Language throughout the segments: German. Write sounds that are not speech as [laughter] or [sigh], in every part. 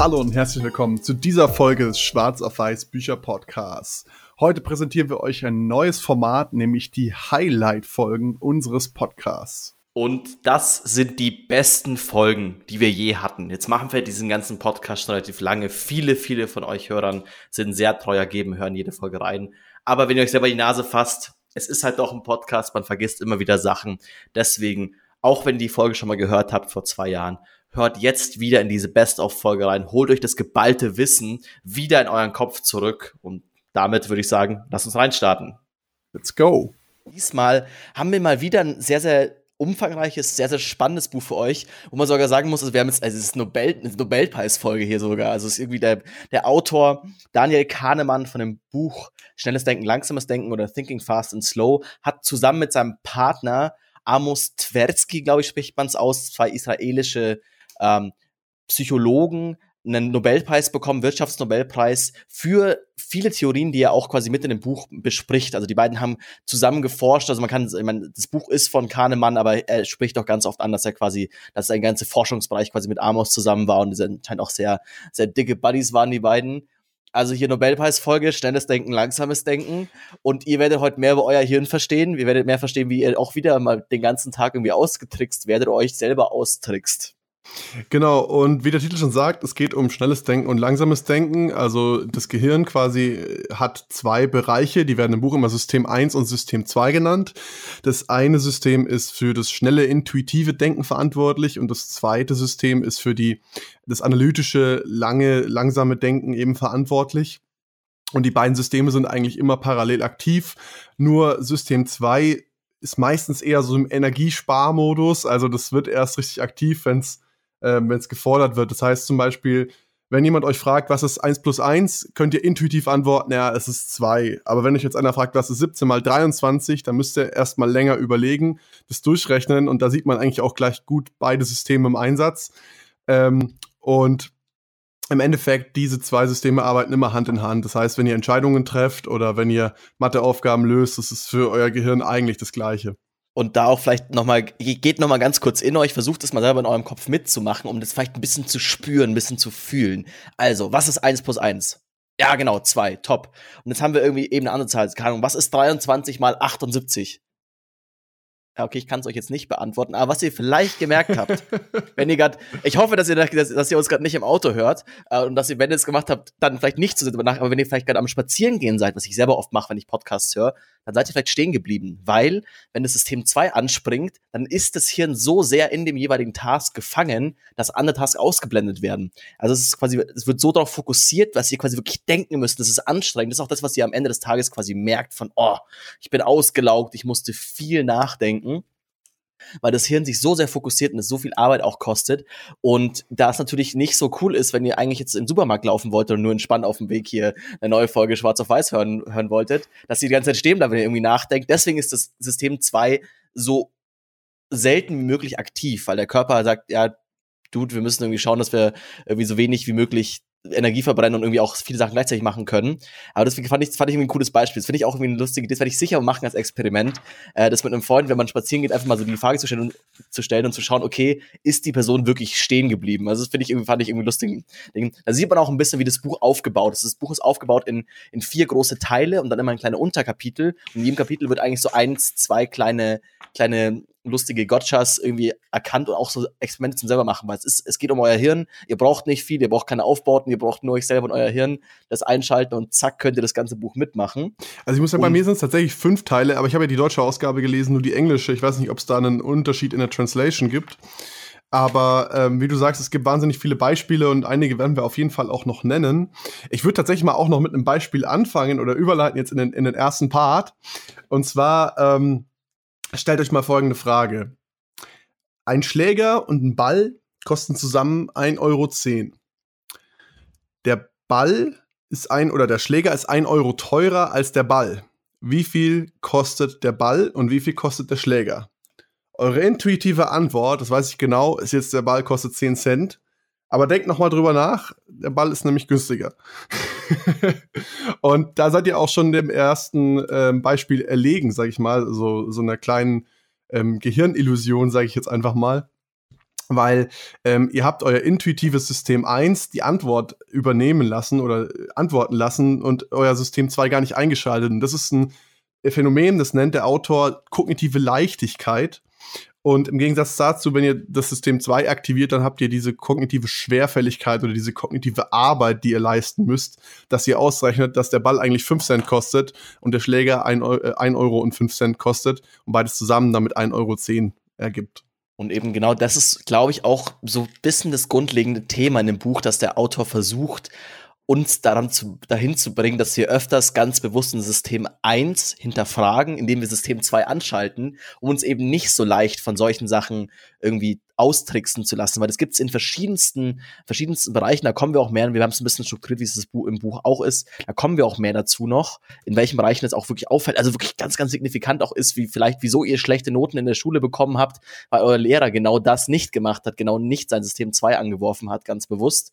Hallo und herzlich willkommen zu dieser Folge des Schwarz auf Weiß Bücher Podcasts. Heute präsentieren wir euch ein neues Format, nämlich die Highlight-Folgen unseres Podcasts. Und das sind die besten Folgen, die wir je hatten. Jetzt machen wir diesen ganzen Podcast schon relativ lange. Viele, viele von euch Hörern sind sehr treuer geben, hören jede Folge rein. Aber wenn ihr euch selber die Nase fasst, es ist halt doch ein Podcast, man vergisst immer wieder Sachen. Deswegen, auch wenn ihr die Folge schon mal gehört habt vor zwei Jahren, hört jetzt wieder in diese Best-of-Folge rein, holt euch das geballte Wissen wieder in euren Kopf zurück und damit würde ich sagen, lasst uns reinstarten. Let's go. Diesmal haben wir mal wieder ein sehr, sehr umfangreiches, sehr, sehr spannendes Buch für euch, wo man sogar sagen muss, also wir haben jetzt, also es ist Nobel, eine Nobelpreisfolge hier sogar. Also es ist irgendwie der, der Autor Daniel Kahnemann von dem Buch Schnelles Denken, Langsames Denken oder Thinking Fast and Slow hat zusammen mit seinem Partner Amos Tversky, glaube ich, spricht man es aus, zwei israelische ähm, Psychologen einen Nobelpreis bekommen, Wirtschaftsnobelpreis, für viele Theorien, die er auch quasi mit in dem Buch bespricht. Also die beiden haben zusammen geforscht. Also man kann, ich meine, das Buch ist von Kahnemann, aber er spricht auch ganz oft an, dass er quasi, dass sein ganzer Forschungsbereich quasi mit Amos zusammen war und anscheinend auch sehr, sehr dicke Buddies waren, die beiden. Also hier Nobelpreisfolge, schnelles Denken, langsames Denken. Und ihr werdet heute mehr über euer Hirn verstehen. Ihr werdet mehr verstehen, wie ihr auch wieder mal den ganzen Tag irgendwie ausgetrickst werdet, euch selber austrickst. Genau, und wie der Titel schon sagt, es geht um schnelles Denken und langsames Denken. Also das Gehirn quasi hat zwei Bereiche, die werden im Buch immer System 1 und System 2 genannt. Das eine System ist für das schnelle, intuitive Denken verantwortlich und das zweite System ist für die, das analytische, lange, langsame Denken eben verantwortlich. Und die beiden Systeme sind eigentlich immer parallel aktiv. Nur System 2 ist meistens eher so im Energiesparmodus. Also das wird erst richtig aktiv, wenn es äh, wenn es gefordert wird. Das heißt zum Beispiel, wenn jemand euch fragt, was ist 1 plus 1, könnt ihr intuitiv antworten, ja, es ist 2. Aber wenn euch jetzt einer fragt, was ist 17 mal 23, dann müsst ihr erstmal länger überlegen, das durchrechnen und da sieht man eigentlich auch gleich gut beide Systeme im Einsatz. Ähm, und im Endeffekt, diese zwei Systeme arbeiten immer Hand in Hand. Das heißt, wenn ihr Entscheidungen trefft oder wenn ihr Matheaufgaben löst, das ist für euer Gehirn eigentlich das Gleiche und da auch vielleicht nochmal, geht nochmal ganz kurz in euch, versucht es mal selber in eurem Kopf mitzumachen, um das vielleicht ein bisschen zu spüren, ein bisschen zu fühlen. Also, was ist eins plus eins? Ja, genau, zwei, top. Und jetzt haben wir irgendwie eben eine andere Zahl, keine Ahnung, was ist 23 mal 78? Ja, okay, ich kann es euch jetzt nicht beantworten, aber was ihr vielleicht gemerkt habt, [laughs] wenn ihr gerade, ich hoffe, dass ihr, dass, dass ihr uns gerade nicht im Auto hört äh, und dass ihr, wenn ihr es gemacht habt, dann vielleicht nicht zu nach, aber wenn ihr vielleicht gerade am Spazierengehen seid, was ich selber oft mache, wenn ich Podcasts höre, dann seid ihr vielleicht stehen geblieben, weil wenn das System 2 anspringt, dann ist das Hirn so sehr in dem jeweiligen Task gefangen, dass andere Tasks ausgeblendet werden. Also es ist quasi, es wird so darauf fokussiert, was ihr quasi wirklich denken müsst. Das ist anstrengend. Das ist auch das, was ihr am Ende des Tages quasi merkt von, oh, ich bin ausgelaugt, ich musste viel nachdenken weil das Hirn sich so sehr fokussiert und es so viel Arbeit auch kostet. Und da es natürlich nicht so cool ist, wenn ihr eigentlich jetzt im Supermarkt laufen wolltet und nur entspannt auf dem Weg hier eine neue Folge Schwarz auf Weiß hören, hören wolltet, dass ihr die ganze Zeit stehen bleibt, wenn ihr irgendwie nachdenkt. Deswegen ist das System 2 so selten wie möglich aktiv, weil der Körper sagt, ja, Dude, wir müssen irgendwie schauen, dass wir irgendwie so wenig wie möglich Energie verbrennen und irgendwie auch viele Sachen gleichzeitig machen können. Aber deswegen fand ich, fand ich ein cooles Beispiel. Das finde ich auch irgendwie eine. Das werde ich sicher machen als Experiment. Äh, das mit einem Freund, wenn man spazieren geht, einfach mal so die Frage zu stellen und zu stellen und zu schauen, okay, ist die Person wirklich stehen geblieben? Also das finde ich irgendwie, fand ich irgendwie lustig. Da sieht man auch ein bisschen, wie das Buch aufgebaut ist. Das Buch ist aufgebaut in, in vier große Teile und dann immer ein kleiner Unterkapitel. Und in jedem Kapitel wird eigentlich so eins, zwei kleine, kleine lustige Gotchas irgendwie erkannt und auch so Experimente zum selber machen, weil es ist, es geht um euer Hirn. Ihr braucht nicht viel, ihr braucht keine Aufbauten, ihr braucht nur euch selber und euer Hirn, das einschalten und zack könnt ihr das ganze Buch mitmachen. Also ich muss sagen, und bei mir sind es tatsächlich fünf Teile, aber ich habe ja die deutsche Ausgabe gelesen, nur die englische. Ich weiß nicht, ob es da einen Unterschied in der Translation gibt. Aber ähm, wie du sagst, es gibt wahnsinnig viele Beispiele und einige werden wir auf jeden Fall auch noch nennen. Ich würde tatsächlich mal auch noch mit einem Beispiel anfangen oder überleiten jetzt in den, in den ersten Part. Und zwar ähm, Stellt euch mal folgende Frage. Ein Schläger und ein Ball kosten zusammen 1,10 Euro. Der Ball ist ein, oder der Schläger ist 1 Euro teurer als der Ball. Wie viel kostet der Ball und wie viel kostet der Schläger? Eure intuitive Antwort, das weiß ich genau, ist jetzt der Ball kostet 10 Cent. Aber denkt noch mal drüber nach, der Ball ist nämlich günstiger. [laughs] und da seid ihr auch schon dem ersten ähm, Beispiel erlegen, sag ich mal, so, so einer kleinen ähm, Gehirnillusion, sage ich jetzt einfach mal. weil ähm, ihr habt euer intuitives System 1 die Antwort übernehmen lassen oder äh, antworten lassen und euer System 2 gar nicht eingeschaltet. Und das ist ein Phänomen, das nennt der Autor kognitive Leichtigkeit. Und im Gegensatz dazu, wenn ihr das System 2 aktiviert, dann habt ihr diese kognitive Schwerfälligkeit oder diese kognitive Arbeit, die ihr leisten müsst, dass ihr ausrechnet, dass der Ball eigentlich 5 Cent kostet und der Schläger 1 äh, Euro und 5 Cent kostet und beides zusammen damit 1,10 Euro ergibt. Und eben genau das ist, glaube ich, auch so ein bisschen das grundlegende Thema in dem Buch, dass der Autor versucht, uns daran zu, dahin zu bringen, dass wir öfters ganz bewusst ein System 1 hinterfragen, indem wir System 2 anschalten, um uns eben nicht so leicht von solchen Sachen irgendwie austricksen zu lassen, weil das gibt es in verschiedensten, verschiedensten Bereichen, da kommen wir auch mehr, wir haben es ein bisschen strukturiert, wie es im Buch auch ist, da kommen wir auch mehr dazu noch, in welchen Bereichen das auch wirklich auffällt, also wirklich ganz, ganz signifikant auch ist, wie vielleicht, wieso ihr schlechte Noten in der Schule bekommen habt, weil euer Lehrer genau das nicht gemacht hat, genau nicht sein System 2 angeworfen hat, ganz bewusst.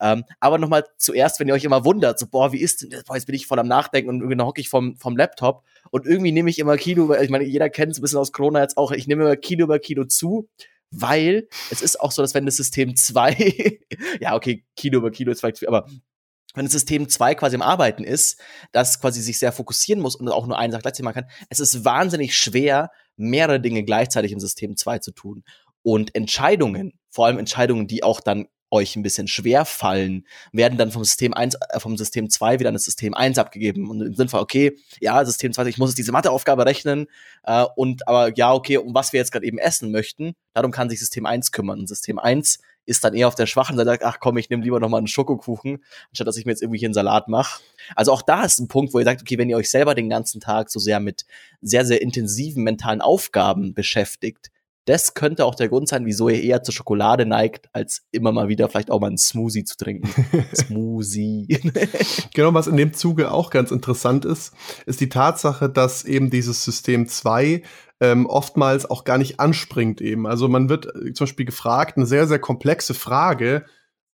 Ähm, aber nochmal zuerst, wenn ihr euch immer wundert, so, boah, wie ist denn das? Boah, jetzt bin ich voll am Nachdenken und irgendwie hocke ich vom, vom Laptop und irgendwie nehme ich immer Kilo, ich meine, jeder kennt es ein bisschen aus Corona jetzt auch, ich nehme immer Kilo über Kilo zu, weil es ist auch so, dass wenn das System 2, [laughs] ja, okay, Kilo über Kilo ist vielleicht viel, aber wenn das System 2 quasi im Arbeiten ist, das quasi sich sehr fokussieren muss und auch nur eine Sache gleichzeitig machen kann, es ist wahnsinnig schwer, mehrere Dinge gleichzeitig im System 2 zu tun. Und Entscheidungen, vor allem Entscheidungen, die auch dann euch ein bisschen schwer fallen, werden dann vom System 1, äh, vom System 2 wieder an das System 1 abgegeben. Und im Sinne von, okay, ja, System 2, ich muss jetzt diese Matheaufgabe rechnen, äh, und aber ja, okay, um was wir jetzt gerade eben essen möchten, darum kann sich System 1 kümmern. Und System 1 ist dann eher auf der schwachen Seite, ach komm, ich nehme lieber noch mal einen Schokokuchen, anstatt dass ich mir jetzt irgendwie hier einen Salat mache. Also auch da ist ein Punkt, wo ihr sagt, okay, wenn ihr euch selber den ganzen Tag so sehr mit sehr, sehr intensiven mentalen Aufgaben beschäftigt, das könnte auch der Grund sein, wieso ihr eher zur Schokolade neigt, als immer mal wieder vielleicht auch mal einen Smoothie zu trinken. [laughs] Smoothie. [laughs] genau, was in dem Zuge auch ganz interessant ist, ist die Tatsache, dass eben dieses System 2 ähm, oftmals auch gar nicht anspringt eben. Also man wird äh, zum Beispiel gefragt, eine sehr, sehr komplexe Frage,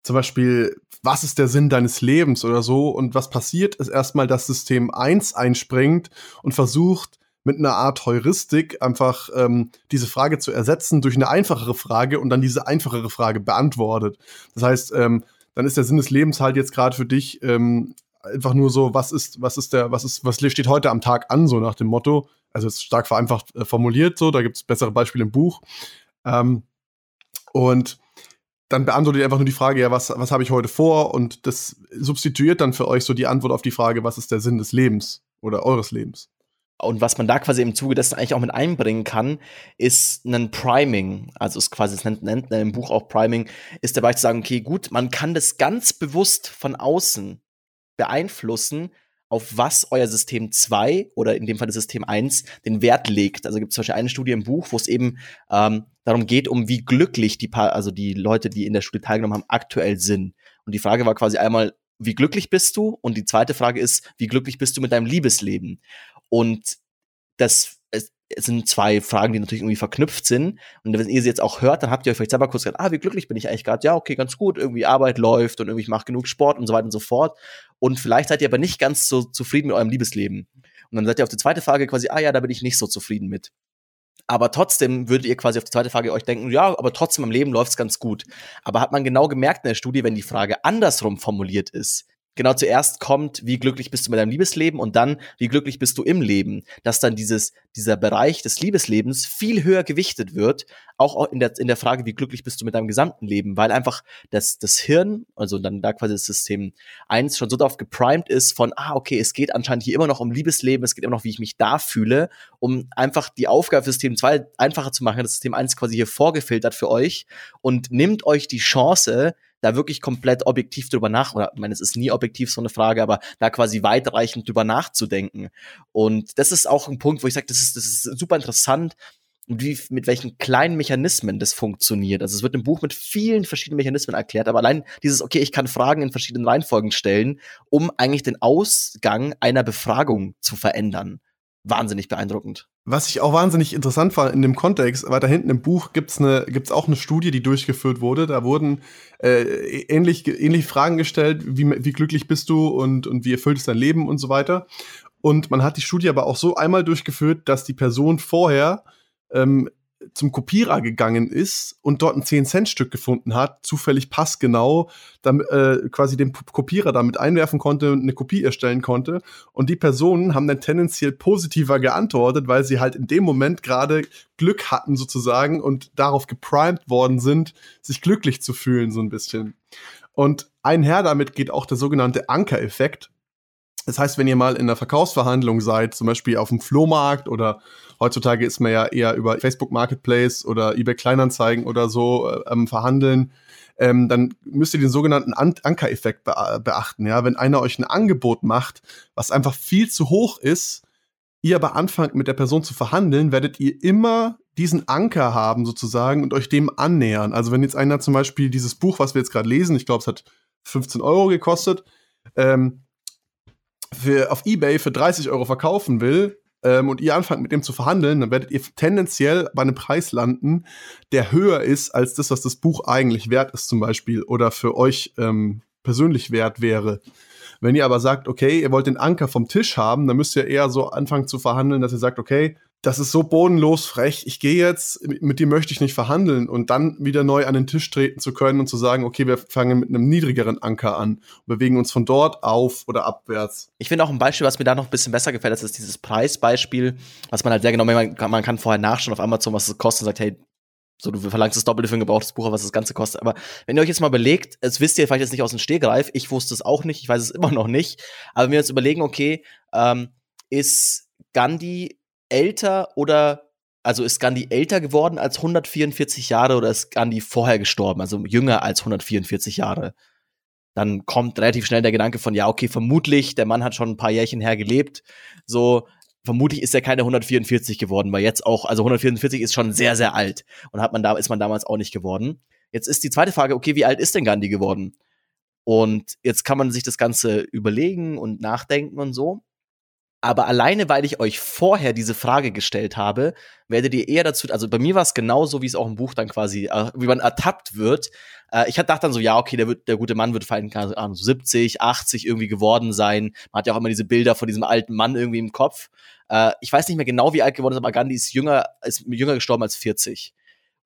zum Beispiel, was ist der Sinn deines Lebens oder so? Und was passiert, ist erstmal, dass System 1 einspringt und versucht, mit einer Art Heuristik einfach ähm, diese Frage zu ersetzen durch eine einfachere Frage und dann diese einfachere Frage beantwortet. Das heißt, ähm, dann ist der Sinn des Lebens halt jetzt gerade für dich ähm, einfach nur so, was ist, was ist der, was ist, was steht heute am Tag an, so nach dem Motto. Also ist stark vereinfacht äh, formuliert, so, da gibt es bessere Beispiele im Buch. Ähm, und dann beantwortet ihr einfach nur die Frage, ja, was, was habe ich heute vor? Und das substituiert dann für euch so die Antwort auf die Frage, was ist der Sinn des Lebens oder eures Lebens. Und was man da quasi im Zuge dessen eigentlich auch mit einbringen kann, ist ein Priming. Also ist quasi, es nennt, nennt im Buch auch Priming, ist dabei zu sagen, okay, gut, man kann das ganz bewusst von außen beeinflussen, auf was euer System 2 oder in dem Fall das System 1 den Wert legt. Also gibt es zum Beispiel eine Studie im Buch, wo es eben ähm, darum geht, um wie glücklich die paar, also die Leute, die in der Studie teilgenommen haben, aktuell sind. Und die Frage war quasi einmal, wie glücklich bist du? Und die zweite Frage ist, wie glücklich bist du mit deinem Liebesleben? Und das sind zwei Fragen, die natürlich irgendwie verknüpft sind. Und wenn ihr sie jetzt auch hört, dann habt ihr euch vielleicht selber kurz gesagt, ah, wie glücklich bin ich eigentlich gerade? Ja, okay, ganz gut, irgendwie Arbeit läuft und irgendwie ich mache genug Sport und so weiter und so fort. Und vielleicht seid ihr aber nicht ganz so zufrieden mit eurem Liebesleben. Und dann seid ihr auf die zweite Frage quasi, ah ja, da bin ich nicht so zufrieden mit. Aber trotzdem würdet ihr quasi auf die zweite Frage euch denken, ja, aber trotzdem im Leben läuft's ganz gut. Aber hat man genau gemerkt in der Studie, wenn die Frage andersrum formuliert ist, genau zuerst kommt, wie glücklich bist du mit deinem Liebesleben und dann, wie glücklich bist du im Leben, dass dann dieses, dieser Bereich des Liebeslebens viel höher gewichtet wird, auch in der, in der Frage, wie glücklich bist du mit deinem gesamten Leben, weil einfach das, das Hirn, also dann da quasi das System eins schon so darauf geprimed ist von, ah, okay, es geht anscheinend hier immer noch um Liebesleben, es geht immer noch, wie ich mich da fühle, um einfach die Aufgabe für System 2 einfacher zu machen, das System 1 quasi hier vorgefiltert für euch und nimmt euch die Chance, da wirklich komplett objektiv drüber nach, oder ich meine, es ist nie objektiv so eine Frage, aber da quasi weitreichend drüber nachzudenken. Und das ist auch ein Punkt, wo ich sage, das ist, das ist super interessant, wie, mit welchen kleinen Mechanismen das funktioniert. Also es wird im Buch mit vielen verschiedenen Mechanismen erklärt, aber allein dieses, okay, ich kann Fragen in verschiedenen Reihenfolgen stellen, um eigentlich den Ausgang einer Befragung zu verändern. Wahnsinnig beeindruckend. Was ich auch wahnsinnig interessant fand in dem Kontext, weiter hinten im Buch gibt's eine, gibt's auch eine Studie, die durchgeführt wurde. Da wurden äh, ähnlich, ähnliche Fragen gestellt, wie, wie glücklich bist du und, und wie erfüllt ist dein Leben und so weiter. Und man hat die Studie aber auch so einmal durchgeführt, dass die Person vorher ähm, zum Kopierer gegangen ist und dort ein 10-Cent-Stück gefunden hat, zufällig passgenau, damit, äh, quasi den Kopierer damit einwerfen konnte und eine Kopie erstellen konnte. Und die Personen haben dann tendenziell positiver geantwortet, weil sie halt in dem Moment gerade Glück hatten sozusagen und darauf geprimed worden sind, sich glücklich zu fühlen so ein bisschen. Und einher damit geht auch der sogenannte Anker-Effekt. Das heißt, wenn ihr mal in einer Verkaufsverhandlung seid, zum Beispiel auf dem Flohmarkt oder heutzutage ist man ja eher über Facebook Marketplace oder eBay Kleinanzeigen oder so äh, ähm, verhandeln, ähm, dann müsst ihr den sogenannten An Anker-Effekt be beachten. Ja, wenn einer euch ein Angebot macht, was einfach viel zu hoch ist, ihr aber anfangt mit der Person zu verhandeln, werdet ihr immer diesen Anker haben sozusagen und euch dem annähern. Also wenn jetzt einer zum Beispiel dieses Buch, was wir jetzt gerade lesen, ich glaube, es hat 15 Euro gekostet, ähm, für, auf Ebay für 30 Euro verkaufen will ähm, und ihr anfangt mit dem zu verhandeln, dann werdet ihr tendenziell bei einem Preis landen, der höher ist als das, was das Buch eigentlich wert ist zum Beispiel oder für euch ähm, persönlich wert wäre. Wenn ihr aber sagt, okay, ihr wollt den Anker vom Tisch haben, dann müsst ihr eher so anfangen zu verhandeln, dass ihr sagt, okay, das ist so bodenlos frech, ich gehe jetzt, mit dir möchte ich nicht verhandeln und dann wieder neu an den Tisch treten zu können und zu sagen, okay, wir fangen mit einem niedrigeren Anker an und bewegen uns von dort auf oder abwärts. Ich finde auch ein Beispiel, was mir da noch ein bisschen besser gefällt, das ist dieses Preisbeispiel, was man halt sehr genau, man kann, man kann vorher nachschauen auf Amazon, was es kostet und sagt, hey, so, du verlangst das Doppelte für ein gebrauchtes Buch, was das Ganze kostet. Aber wenn ihr euch jetzt mal überlegt, es wisst ihr vielleicht jetzt nicht aus dem Stehgreif, ich wusste es auch nicht, ich weiß es [laughs] immer noch nicht, aber wenn wir jetzt überlegen, okay, ähm, ist Gandhi älter oder also ist Gandhi älter geworden als 144 Jahre oder ist Gandhi vorher gestorben, also jünger als 144 Jahre? Dann kommt relativ schnell der Gedanke von, ja, okay, vermutlich, der Mann hat schon ein paar Jährchen her gelebt, so, vermutlich ist er keine 144 geworden, weil jetzt auch, also 144 ist schon sehr, sehr alt und hat man da, ist man damals auch nicht geworden. Jetzt ist die zweite Frage, okay, wie alt ist denn Gandhi geworden? Und jetzt kann man sich das Ganze überlegen und nachdenken und so. Aber alleine, weil ich euch vorher diese Frage gestellt habe, werdet ihr eher dazu, also bei mir war es genauso, wie es auch im Buch dann quasi, äh, wie man ertappt wird. Äh, ich dachte dann so, ja, okay, der, wird, der gute Mann wird vielleicht Ahnung, 70, 80 irgendwie geworden sein. Man hat ja auch immer diese Bilder von diesem alten Mann irgendwie im Kopf. Äh, ich weiß nicht mehr genau, wie alt geworden ist, aber Gandhi ist jünger, ist jünger gestorben als 40.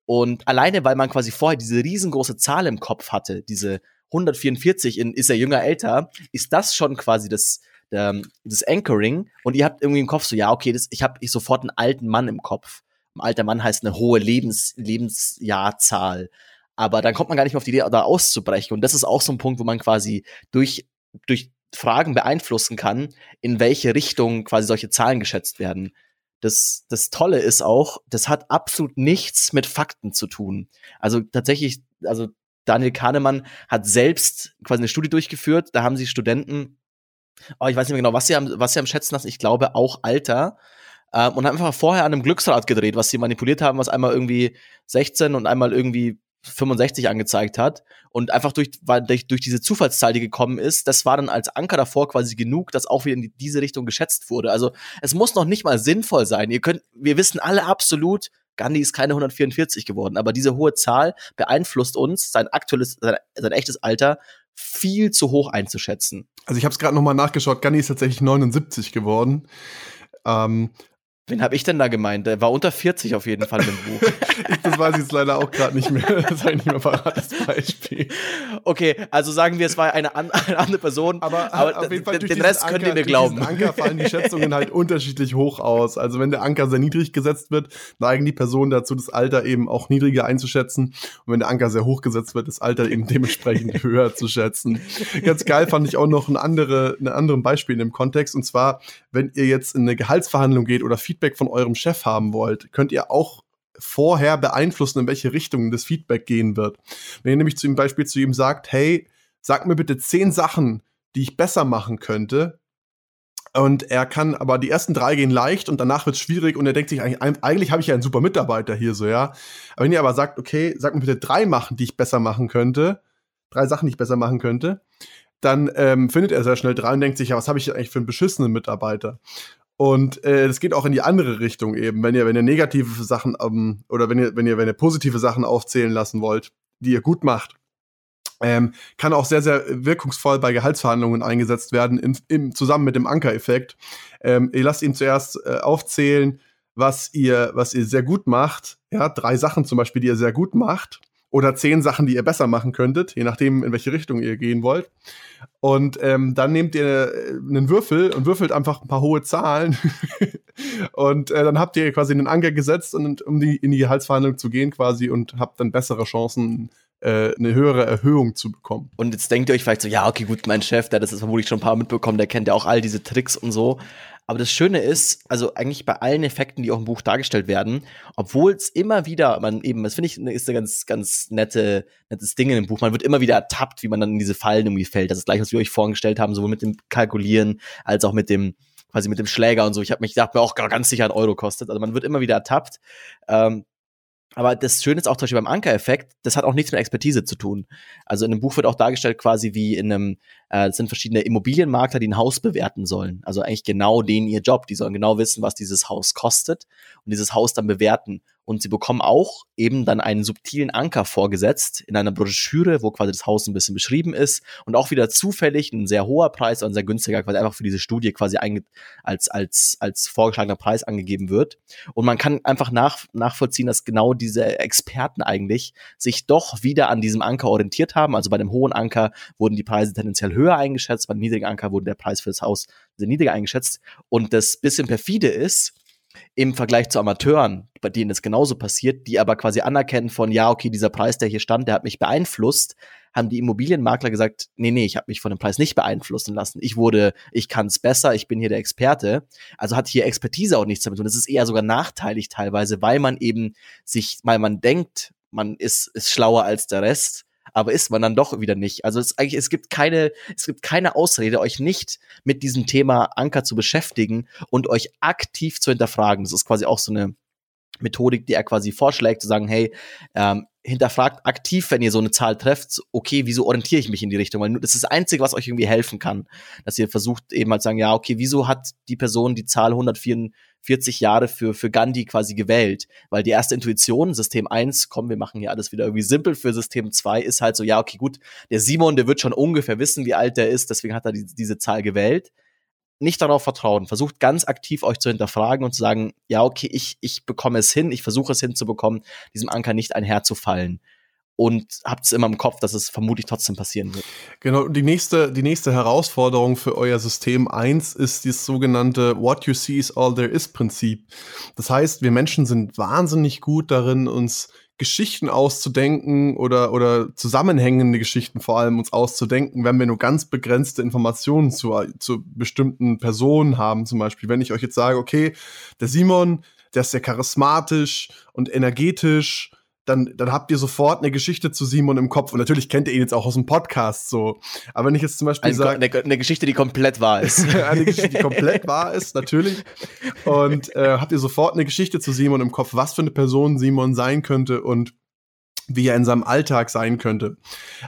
Und alleine, weil man quasi vorher diese riesengroße Zahl im Kopf hatte, diese 144 in ist er jünger älter, ist das schon quasi das ähm, das Anchoring und ihr habt irgendwie im Kopf so, ja, okay, das, ich habe sofort einen alten Mann im Kopf. Ein alter Mann heißt eine hohe Lebens, Lebensjahrzahl. Aber dann kommt man gar nicht mehr auf die Idee, da auszubrechen. Und das ist auch so ein Punkt, wo man quasi durch, durch Fragen beeinflussen kann, in welche Richtung quasi solche Zahlen geschätzt werden. Das, das Tolle ist auch, das hat absolut nichts mit Fakten zu tun. Also tatsächlich, also Daniel Kahnemann hat selbst quasi eine Studie durchgeführt. Da haben sie Studenten oh, ich weiß nicht mehr genau, was sie haben, was sie haben schätzen lassen. Ich glaube auch Alter. Ähm, und haben einfach vorher an einem Glücksrad gedreht, was sie manipuliert haben, was einmal irgendwie 16 und einmal irgendwie 65 angezeigt hat und einfach durch, weil durch, durch diese Zufallszahl, die gekommen ist, das war dann als Anker davor quasi genug, dass auch wieder in diese Richtung geschätzt wurde. Also es muss noch nicht mal sinnvoll sein. Ihr könnt, wir wissen alle absolut, Gandhi ist keine 144 geworden, aber diese hohe Zahl beeinflusst uns, sein aktuelles, sein, sein echtes Alter viel zu hoch einzuschätzen. Also ich habe es gerade nochmal nachgeschaut, Gandhi ist tatsächlich 79 geworden. Ähm, Wen habe ich denn da gemeint? Der war unter 40 auf jeden Fall im Buch. [laughs] das weiß ich jetzt leider auch gerade nicht mehr. Das ist eigentlich nicht mehr verrates Beispiel. Okay, also sagen wir, es war eine, an, [laughs] eine andere Person. Aber, aber auf jeden Fall den Rest Anker, könnt ihr mir glauben. Anker fallen die Schätzungen halt [laughs] unterschiedlich hoch aus. Also wenn der Anker sehr niedrig gesetzt wird, neigen die Personen dazu, das Alter eben auch niedriger einzuschätzen. Und wenn der Anker sehr hoch gesetzt wird, das Alter eben dementsprechend höher zu schätzen. Ganz geil fand ich auch noch ein, andere, ein anderes Beispiel in dem Kontext. Und zwar, wenn ihr jetzt in eine Gehaltsverhandlung geht oder Feedback Feedback von eurem Chef haben wollt, könnt ihr auch vorher beeinflussen, in welche Richtung das Feedback gehen wird. Wenn ihr nämlich zum Beispiel zu ihm sagt, hey, sag mir bitte zehn Sachen, die ich besser machen könnte, und er kann, aber die ersten drei gehen leicht und danach wird es schwierig und er denkt sich, eigentlich, eigentlich habe ich ja einen super Mitarbeiter hier so, ja. Aber wenn ihr aber sagt, okay, sag mir bitte drei machen, die ich besser machen könnte, drei Sachen, die ich besser machen könnte, dann ähm, findet er sehr schnell drei und denkt sich, ja, was habe ich eigentlich für einen beschissenen Mitarbeiter? Und äh, das geht auch in die andere Richtung eben, wenn ihr, wenn ihr negative Sachen ähm, oder wenn ihr, wenn ihr, wenn ihr positive Sachen aufzählen lassen wollt, die ihr gut macht, ähm, kann auch sehr, sehr wirkungsvoll bei Gehaltsverhandlungen eingesetzt werden, in, im, zusammen mit dem Anker-Effekt. Ähm, ihr lasst ihn zuerst äh, aufzählen, was ihr, was ihr sehr gut macht, ja, drei Sachen zum Beispiel, die ihr sehr gut macht, oder zehn Sachen, die ihr besser machen könntet, je nachdem, in welche Richtung ihr gehen wollt. Und ähm, dann nehmt ihr äh, einen Würfel und würfelt einfach ein paar hohe Zahlen. [laughs] und äh, dann habt ihr quasi einen Anker gesetzt, und, um die, in die Gehaltsverhandlung zu gehen quasi und habt dann bessere Chancen, äh, eine höhere Erhöhung zu bekommen. Und jetzt denkt ihr euch vielleicht so, ja, okay, gut, mein Chef, der das ist vermutlich schon ein paar mitbekommen, der kennt ja auch all diese Tricks und so. Aber das Schöne ist, also eigentlich bei allen Effekten, die auch im Buch dargestellt werden, obwohl es immer wieder, man eben, das finde ich, ist ein ganz, ganz nette, nettes Ding in dem Buch, man wird immer wieder ertappt, wie man dann in diese Fallen irgendwie fällt. Das ist gleich, was wir euch vorgestellt haben, sowohl mit dem Kalkulieren als auch mit dem, quasi mit dem Schläger und so. Ich habe mich gedacht, mir auch ganz sicher ein Euro kostet. Also man wird immer wieder ertappt. Ähm, aber das Schöne ist auch zum Beispiel beim Anker-Effekt, das hat auch nichts mit Expertise zu tun. Also in dem Buch wird auch dargestellt quasi wie in einem, äh, es sind verschiedene Immobilienmakler, die ein Haus bewerten sollen. Also eigentlich genau denen ihr Job. Die sollen genau wissen, was dieses Haus kostet und dieses Haus dann bewerten. Und sie bekommen auch eben dann einen subtilen Anker vorgesetzt in einer Broschüre, wo quasi das Haus ein bisschen beschrieben ist und auch wieder zufällig ein sehr hoher Preis und ein sehr günstiger quasi einfach für diese Studie quasi als, als, als vorgeschlagener Preis angegeben wird. Und man kann einfach nach, nachvollziehen, dass genau diese Experten eigentlich sich doch wieder an diesem Anker orientiert haben. Also bei dem hohen Anker wurden die Preise tendenziell höher eingeschätzt, bei dem niedrigen Anker wurde der Preis für das Haus sehr niedriger eingeschätzt. Und das bisschen perfide ist, im Vergleich zu Amateuren, bei denen es genauso passiert, die aber quasi anerkennen von, ja, okay, dieser Preis, der hier stand, der hat mich beeinflusst, haben die Immobilienmakler gesagt, nee, nee, ich habe mich von dem Preis nicht beeinflussen lassen. Ich wurde, ich kann es besser, ich bin hier der Experte. Also hat hier Expertise auch nichts damit. Und es ist eher sogar nachteilig teilweise, weil man eben sich, weil man denkt, man ist, ist schlauer als der Rest aber ist man dann doch wieder nicht. Also es, eigentlich, es gibt keine, es gibt keine Ausrede, euch nicht mit diesem Thema Anker zu beschäftigen und euch aktiv zu hinterfragen. Das ist quasi auch so eine Methodik, die er quasi vorschlägt, zu sagen, hey, ähm, hinterfragt aktiv, wenn ihr so eine Zahl trefft, okay, wieso orientiere ich mich in die Richtung? Weil das ist das Einzige, was euch irgendwie helfen kann, dass ihr versucht eben zu sagen, ja, okay, wieso hat die Person die Zahl 144 Jahre für, für Gandhi quasi gewählt? Weil die erste Intuition, System 1, komm, wir machen hier alles wieder irgendwie simpel für System 2, ist halt so, ja, okay, gut, der Simon, der wird schon ungefähr wissen, wie alt der ist, deswegen hat er die, diese Zahl gewählt nicht darauf vertrauen. Versucht ganz aktiv euch zu hinterfragen und zu sagen, ja, okay, ich, ich bekomme es hin, ich versuche es hinzubekommen, diesem Anker nicht einherzufallen. Und habt es immer im Kopf, dass es vermutlich trotzdem passieren wird. Genau, die nächste, die nächste Herausforderung für euer System 1 ist das sogenannte What you see is all there is Prinzip. Das heißt, wir Menschen sind wahnsinnig gut darin, uns Geschichten auszudenken oder, oder zusammenhängende Geschichten vor allem uns auszudenken, wenn wir nur ganz begrenzte Informationen zu, zu bestimmten Personen haben. Zum Beispiel, wenn ich euch jetzt sage, okay, der Simon, der ist sehr charismatisch und energetisch dann, dann habt ihr sofort eine Geschichte zu Simon im Kopf. Und natürlich kennt ihr ihn jetzt auch aus dem Podcast so. Aber wenn ich jetzt zum Beispiel sage. Eine, eine, Geschichte, die komplett wahr ist. [laughs] eine Geschichte, die komplett wahr ist, natürlich. Und äh, habt ihr sofort eine Geschichte zu Simon im Kopf, was für eine Person Simon sein könnte und wie er in seinem Alltag sein könnte.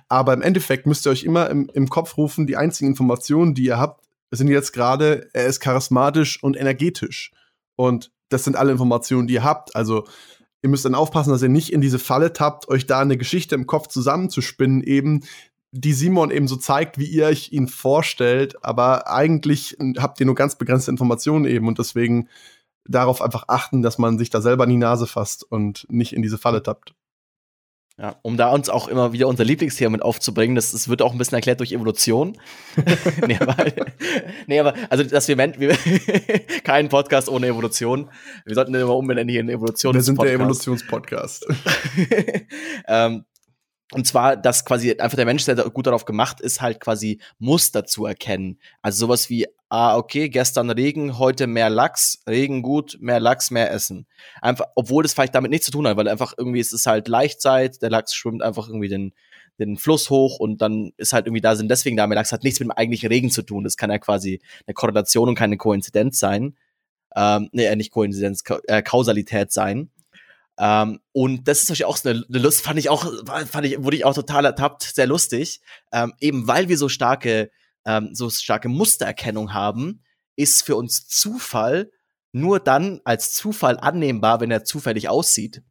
Aber im Endeffekt müsst ihr euch immer im, im Kopf rufen, die einzigen Informationen, die ihr habt, sind jetzt gerade, er ist charismatisch und energetisch. Und das sind alle Informationen, die ihr habt. Also Ihr müsst dann aufpassen, dass ihr nicht in diese Falle tappt, euch da eine Geschichte im Kopf zusammenzuspinnen, eben, die Simon eben so zeigt, wie ihr euch ihn vorstellt, aber eigentlich habt ihr nur ganz begrenzte Informationen eben und deswegen darauf einfach achten, dass man sich da selber in die Nase fasst und nicht in diese Falle tappt. Ja, um da uns auch immer wieder unser Lieblingsthema mit aufzubringen, das, das wird auch ein bisschen erklärt durch Evolution. [laughs] nee, aber, nee, aber, also, dass wir, wir [laughs] keinen Podcast ohne Evolution. Wir sollten den immer umbenennen hier in Evolution. Wir sind der Evolutionspodcast. [laughs] ähm, und zwar, dass quasi einfach der Mensch, der gut darauf gemacht ist, halt quasi Muster zu erkennen. Also sowas wie, ah, okay, gestern Regen, heute mehr Lachs, Regen gut, mehr Lachs, mehr essen. Einfach, obwohl das vielleicht damit nichts zu tun hat, weil einfach irgendwie es ist halt Leichtzeit, der Lachs schwimmt einfach irgendwie den, den Fluss hoch und dann ist halt irgendwie da sind deswegen da mehr Lachs, hat nichts mit dem eigentlichen Regen zu tun. Das kann ja quasi eine Korrelation und keine Koinzidenz sein. Ähm, nee, nicht Koinzidenz, Ka äh, Kausalität sein. Ähm, und das ist natürlich auch so eine, eine, Lust, fand ich auch, fand ich, wurde ich auch total ertappt, sehr lustig. Ähm, eben weil wir so starke, ähm, so starke Mustererkennung haben, ist für uns Zufall nur dann als Zufall annehmbar, wenn er zufällig aussieht.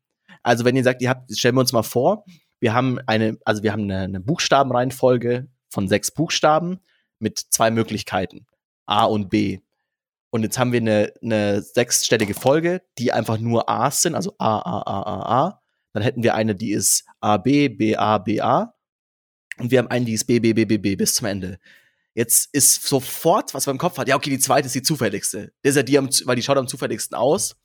Also wenn ihr sagt, ihr habt, stellen wir uns mal vor, wir haben eine, also wir haben eine, eine Buchstabenreihenfolge von sechs Buchstaben mit zwei Möglichkeiten. A und B. Und jetzt haben wir eine, eine sechsstellige Folge, die einfach nur A's sind, also A, A, A, A, A. Dann hätten wir eine, die ist A, B, B, A, B, A. Und wir haben einen, die ist B, B, B, B, B bis zum Ende. Jetzt ist sofort, was man im Kopf hat, ja, okay, die zweite ist die zufälligste. Das ist ja die, weil die schaut am zufälligsten aus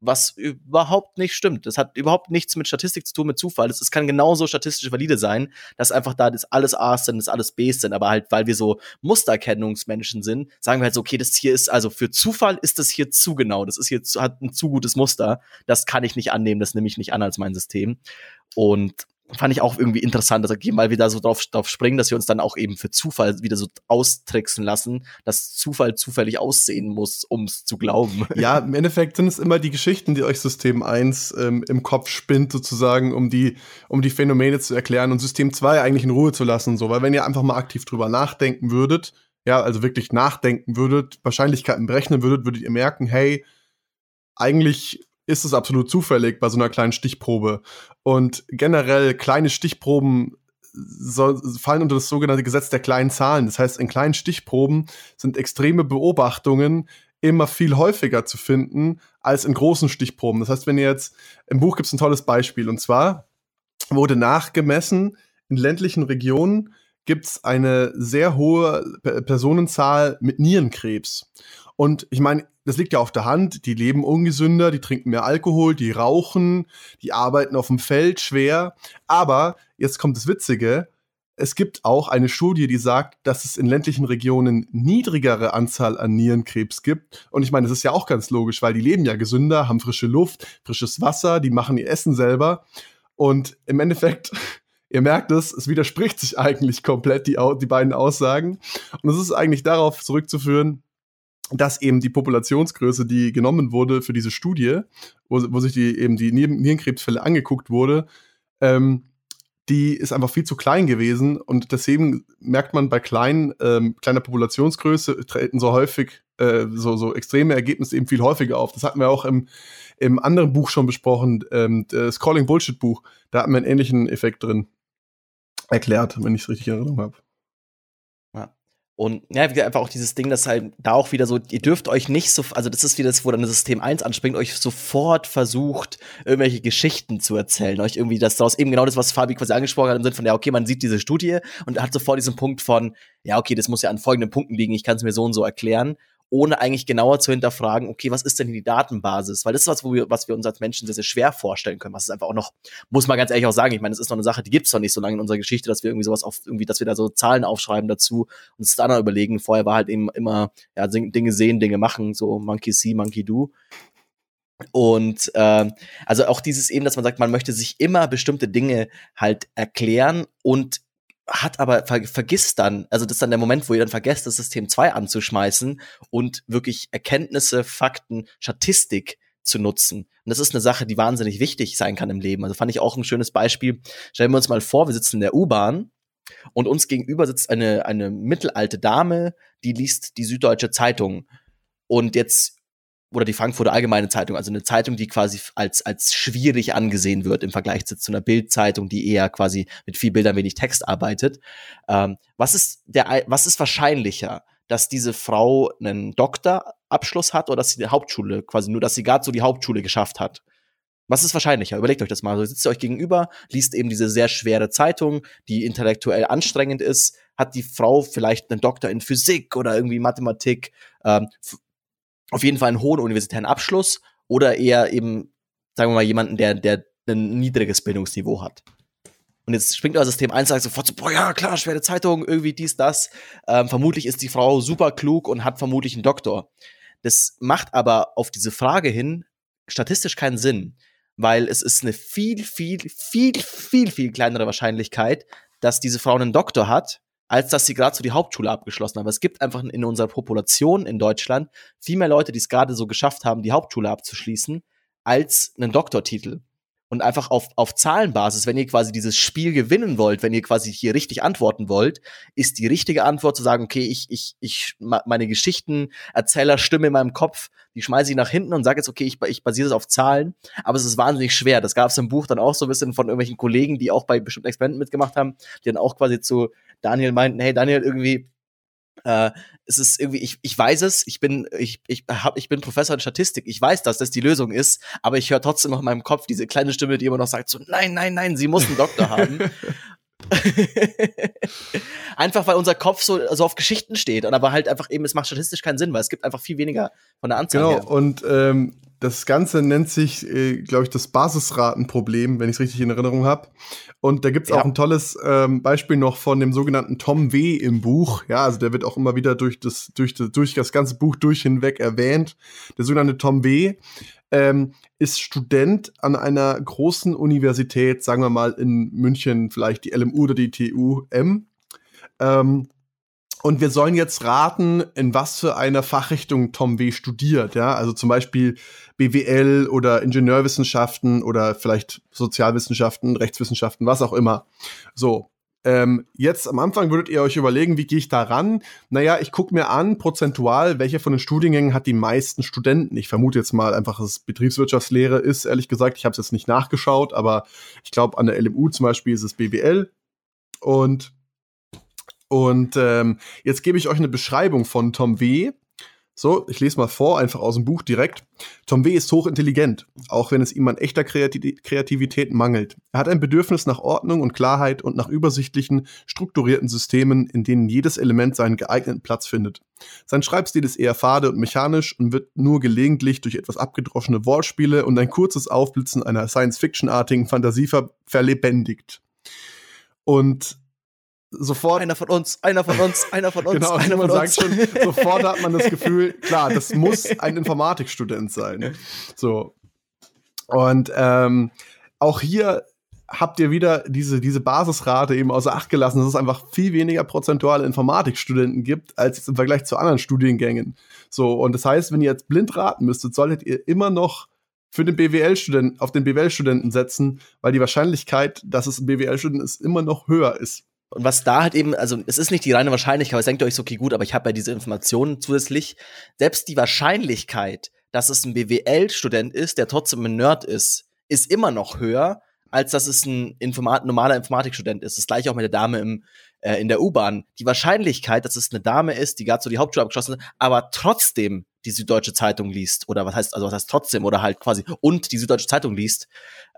was überhaupt nicht stimmt. Das hat überhaupt nichts mit Statistik zu tun, mit Zufall. Es kann genauso statistisch valide sein, dass einfach da das alles A's sind, das alles B's sind, aber halt, weil wir so Mustererkennungsmenschen sind, sagen wir halt so, okay, das hier ist, also für Zufall ist das hier zu genau, das ist hier, zu, hat ein zu gutes Muster, das kann ich nicht annehmen, das nehme ich nicht an als mein System. Und fand ich auch irgendwie interessant, dass wir da so drauf, drauf springen, dass wir uns dann auch eben für Zufall wieder so austricksen lassen, dass Zufall zufällig aussehen muss, um es zu glauben. [laughs] Ja, im Endeffekt sind es immer die Geschichten, die euch System 1 ähm, im Kopf spinnt, sozusagen, um die, um die Phänomene zu erklären und System 2 eigentlich in Ruhe zu lassen. So, weil wenn ihr einfach mal aktiv drüber nachdenken würdet, ja, also wirklich nachdenken würdet, Wahrscheinlichkeiten berechnen würdet, würdet ihr merken, hey, eigentlich ist es absolut zufällig bei so einer kleinen Stichprobe. Und generell kleine Stichproben soll, fallen unter das sogenannte Gesetz der kleinen Zahlen. Das heißt, in kleinen Stichproben sind extreme Beobachtungen immer viel häufiger zu finden als in großen Stichproben. Das heißt, wenn ihr jetzt im Buch gibt es ein tolles Beispiel und zwar wurde nachgemessen in ländlichen Regionen gibt es eine sehr hohe Personenzahl mit Nierenkrebs. Und ich meine, das liegt ja auf der Hand, die leben ungesünder, die trinken mehr Alkohol, die rauchen, die arbeiten auf dem Feld schwer. Aber jetzt kommt das Witzige, es gibt auch eine Studie, die sagt, dass es in ländlichen Regionen niedrigere Anzahl an Nierenkrebs gibt. Und ich meine, das ist ja auch ganz logisch, weil die leben ja gesünder, haben frische Luft, frisches Wasser, die machen ihr Essen selber. Und im Endeffekt, [laughs] ihr merkt es, es widerspricht sich eigentlich komplett, die, die beiden Aussagen. Und es ist eigentlich darauf zurückzuführen, dass eben die Populationsgröße, die genommen wurde für diese Studie, wo, wo sich die eben die Nierenkrebsfälle angeguckt wurde, ähm, die ist einfach viel zu klein gewesen und deswegen merkt man bei kleinen, ähm, kleiner Populationsgröße treten so häufig äh, so, so extreme Ergebnisse eben viel häufiger auf. Das hatten wir auch im, im anderen Buch schon besprochen, ähm, das Calling Bullshit Buch. Da hatten wir einen ähnlichen Effekt drin erklärt, wenn ich es richtig in Erinnerung habe. Und ja, einfach auch dieses Ding, dass halt da auch wieder so, ihr dürft euch nicht so, also das ist wieder das, wo dann das System 1 anspringt, euch sofort versucht, irgendwelche Geschichten zu erzählen, euch irgendwie das daraus eben genau das, was Fabi quasi angesprochen hat, im Sinne von, ja, okay, man sieht diese Studie und hat sofort diesen Punkt von, ja, okay, das muss ja an folgenden Punkten liegen, ich kann es mir so und so erklären ohne eigentlich genauer zu hinterfragen, okay, was ist denn die Datenbasis? Weil das ist was, wo wir, was wir uns als Menschen sehr, sehr schwer vorstellen können. Was ist einfach auch noch, muss man ganz ehrlich auch sagen, ich meine, das ist noch eine Sache, die gibt es noch nicht so lange in unserer Geschichte, dass wir irgendwie sowas auf, irgendwie, dass wir da so Zahlen aufschreiben dazu und uns dann noch überlegen. Vorher war halt eben immer, ja, Dinge sehen, Dinge machen, so Monkey see, Monkey do. Und äh, also auch dieses eben, dass man sagt, man möchte sich immer bestimmte Dinge halt erklären und hat aber ver vergisst dann, also das ist dann der Moment, wo ihr dann vergesst, das System 2 anzuschmeißen und wirklich Erkenntnisse, Fakten, Statistik zu nutzen. Und das ist eine Sache, die wahnsinnig wichtig sein kann im Leben. Also fand ich auch ein schönes Beispiel. Stellen wir uns mal vor, wir sitzen in der U-Bahn und uns gegenüber sitzt eine, eine mittelalte Dame, die liest die Süddeutsche Zeitung. Und jetzt oder die Frankfurter Allgemeine Zeitung, also eine Zeitung, die quasi als, als schwierig angesehen wird im Vergleich zu, einer Bildzeitung, die eher quasi mit viel Bildern, wenig Text arbeitet. Ähm, was ist der, was ist wahrscheinlicher, dass diese Frau einen Doktorabschluss hat oder dass sie die Hauptschule quasi nur, dass sie gerade so die Hauptschule geschafft hat? Was ist wahrscheinlicher? Überlegt euch das mal. Also sitzt ihr euch gegenüber, liest eben diese sehr schwere Zeitung, die intellektuell anstrengend ist. Hat die Frau vielleicht einen Doktor in Physik oder irgendwie Mathematik? Ähm, auf jeden Fall einen hohen universitären Abschluss oder eher eben, sagen wir mal, jemanden, der, der ein niedriges Bildungsniveau hat. Und jetzt springt euer System 1 und sagt sofort so, boah, ja, klar, schwere Zeitung, irgendwie dies, das. Ähm, vermutlich ist die Frau super klug und hat vermutlich einen Doktor. Das macht aber auf diese Frage hin statistisch keinen Sinn, weil es ist eine viel, viel, viel, viel, viel kleinere Wahrscheinlichkeit, dass diese Frau einen Doktor hat, als dass sie gerade so die Hauptschule abgeschlossen haben. Es gibt einfach in unserer Population in Deutschland viel mehr Leute, die es gerade so geschafft haben, die Hauptschule abzuschließen, als einen Doktortitel. Und einfach auf, auf Zahlenbasis, wenn ihr quasi dieses Spiel gewinnen wollt, wenn ihr quasi hier richtig antworten wollt, ist die richtige Antwort zu sagen, okay, ich, ich, ich, meine Geschichten, Erzählerstimme in meinem Kopf, die schmeiße ich nach hinten und sage jetzt, okay, ich, ich basiere das auf Zahlen, aber es ist wahnsinnig schwer. Das gab es im Buch dann auch so ein bisschen von irgendwelchen Kollegen, die auch bei bestimmten Experimenten mitgemacht haben, die dann auch quasi zu Daniel meinten, hey Daniel, irgendwie, Äh, es ist irgendwie, ich, ich weiß es, ich bin, ich, ich, hab, ich bin Professor in Statistik, ich weiß, dass das die Lösung ist, aber ich höre trotzdem noch in meinem Kopf diese kleine Stimme, die immer noch sagt: so, nein, nein, nein, sie muss einen Doktor haben. [laughs] einfach weil unser Kopf so, so auf Geschichten steht und aber halt einfach eben, es macht statistisch keinen Sinn, weil es gibt einfach viel weniger von der Anzahl. Genau, her. und ähm, das Ganze nennt sich, äh, glaube ich, das Basisratenproblem, wenn ich es richtig in Erinnerung habe. Und da gibt es ja. auch ein tolles ähm, Beispiel noch von dem sogenannten Tom W. im Buch. Ja, also der wird auch immer wieder durch das, durch das, durch das ganze Buch durch hinweg erwähnt. Der sogenannte Tom W. Ähm, ist Student an einer großen Universität, sagen wir mal in München, vielleicht die LMU oder die TUM. Ähm, und wir sollen jetzt raten, in was für einer Fachrichtung Tom W. studiert. Ja, also zum Beispiel BWL oder Ingenieurwissenschaften oder vielleicht Sozialwissenschaften, Rechtswissenschaften, was auch immer. So. Ähm, jetzt am Anfang würdet ihr euch überlegen, wie gehe ich da ran? Naja, ich gucke mir an, prozentual, welche von den Studiengängen hat die meisten Studenten. Ich vermute jetzt mal einfach, dass es Betriebswirtschaftslehre ist, ehrlich gesagt. Ich habe es jetzt nicht nachgeschaut, aber ich glaube, an der LMU zum Beispiel ist es BWL. Und und ähm, jetzt gebe ich euch eine Beschreibung von Tom W. So, ich lese mal vor, einfach aus dem Buch direkt. Tom W. ist hochintelligent, auch wenn es ihm an echter Kreativität mangelt. Er hat ein Bedürfnis nach Ordnung und Klarheit und nach übersichtlichen, strukturierten Systemen, in denen jedes Element seinen geeigneten Platz findet. Sein Schreibstil ist eher fade und mechanisch und wird nur gelegentlich durch etwas abgedroschene Wortspiele und ein kurzes Aufblitzen einer Science-Fiction-artigen Fantasie ver verlebendigt. Und sofort. Einer von uns, einer von uns, einer von uns. genau, einer man sagt schon, sofort hat man das [laughs] Gefühl, klar, das muss ein Informatikstudent sein. So. Und ähm, auch hier habt ihr wieder diese, diese Basisrate eben außer Acht gelassen, dass es einfach viel weniger prozentuale Informatikstudenten gibt, als jetzt im Vergleich zu anderen Studiengängen. So, und das heißt, wenn ihr jetzt blind raten müsstet, solltet ihr immer noch für den BWL-Studenten, auf den BWL-Studenten setzen, weil die Wahrscheinlichkeit, dass es ein BWL-Student ist, immer noch höher ist. Und was da halt eben, also es ist nicht die reine Wahrscheinlichkeit, aber es denkt euch so, okay, gut, aber ich habe ja diese Informationen zusätzlich. Selbst die Wahrscheinlichkeit, dass es ein BWL-Student ist, der trotzdem ein Nerd ist, ist immer noch höher, als dass es ein Informat normaler Informatikstudent ist. Das gleiche auch mit der Dame im, äh, in der U-Bahn. Die Wahrscheinlichkeit, dass es eine Dame ist, die gerade so die Hauptschule abgeschlossen hat, aber trotzdem die Süddeutsche Zeitung liest, oder was heißt, also was heißt trotzdem, oder halt quasi und die Süddeutsche Zeitung liest,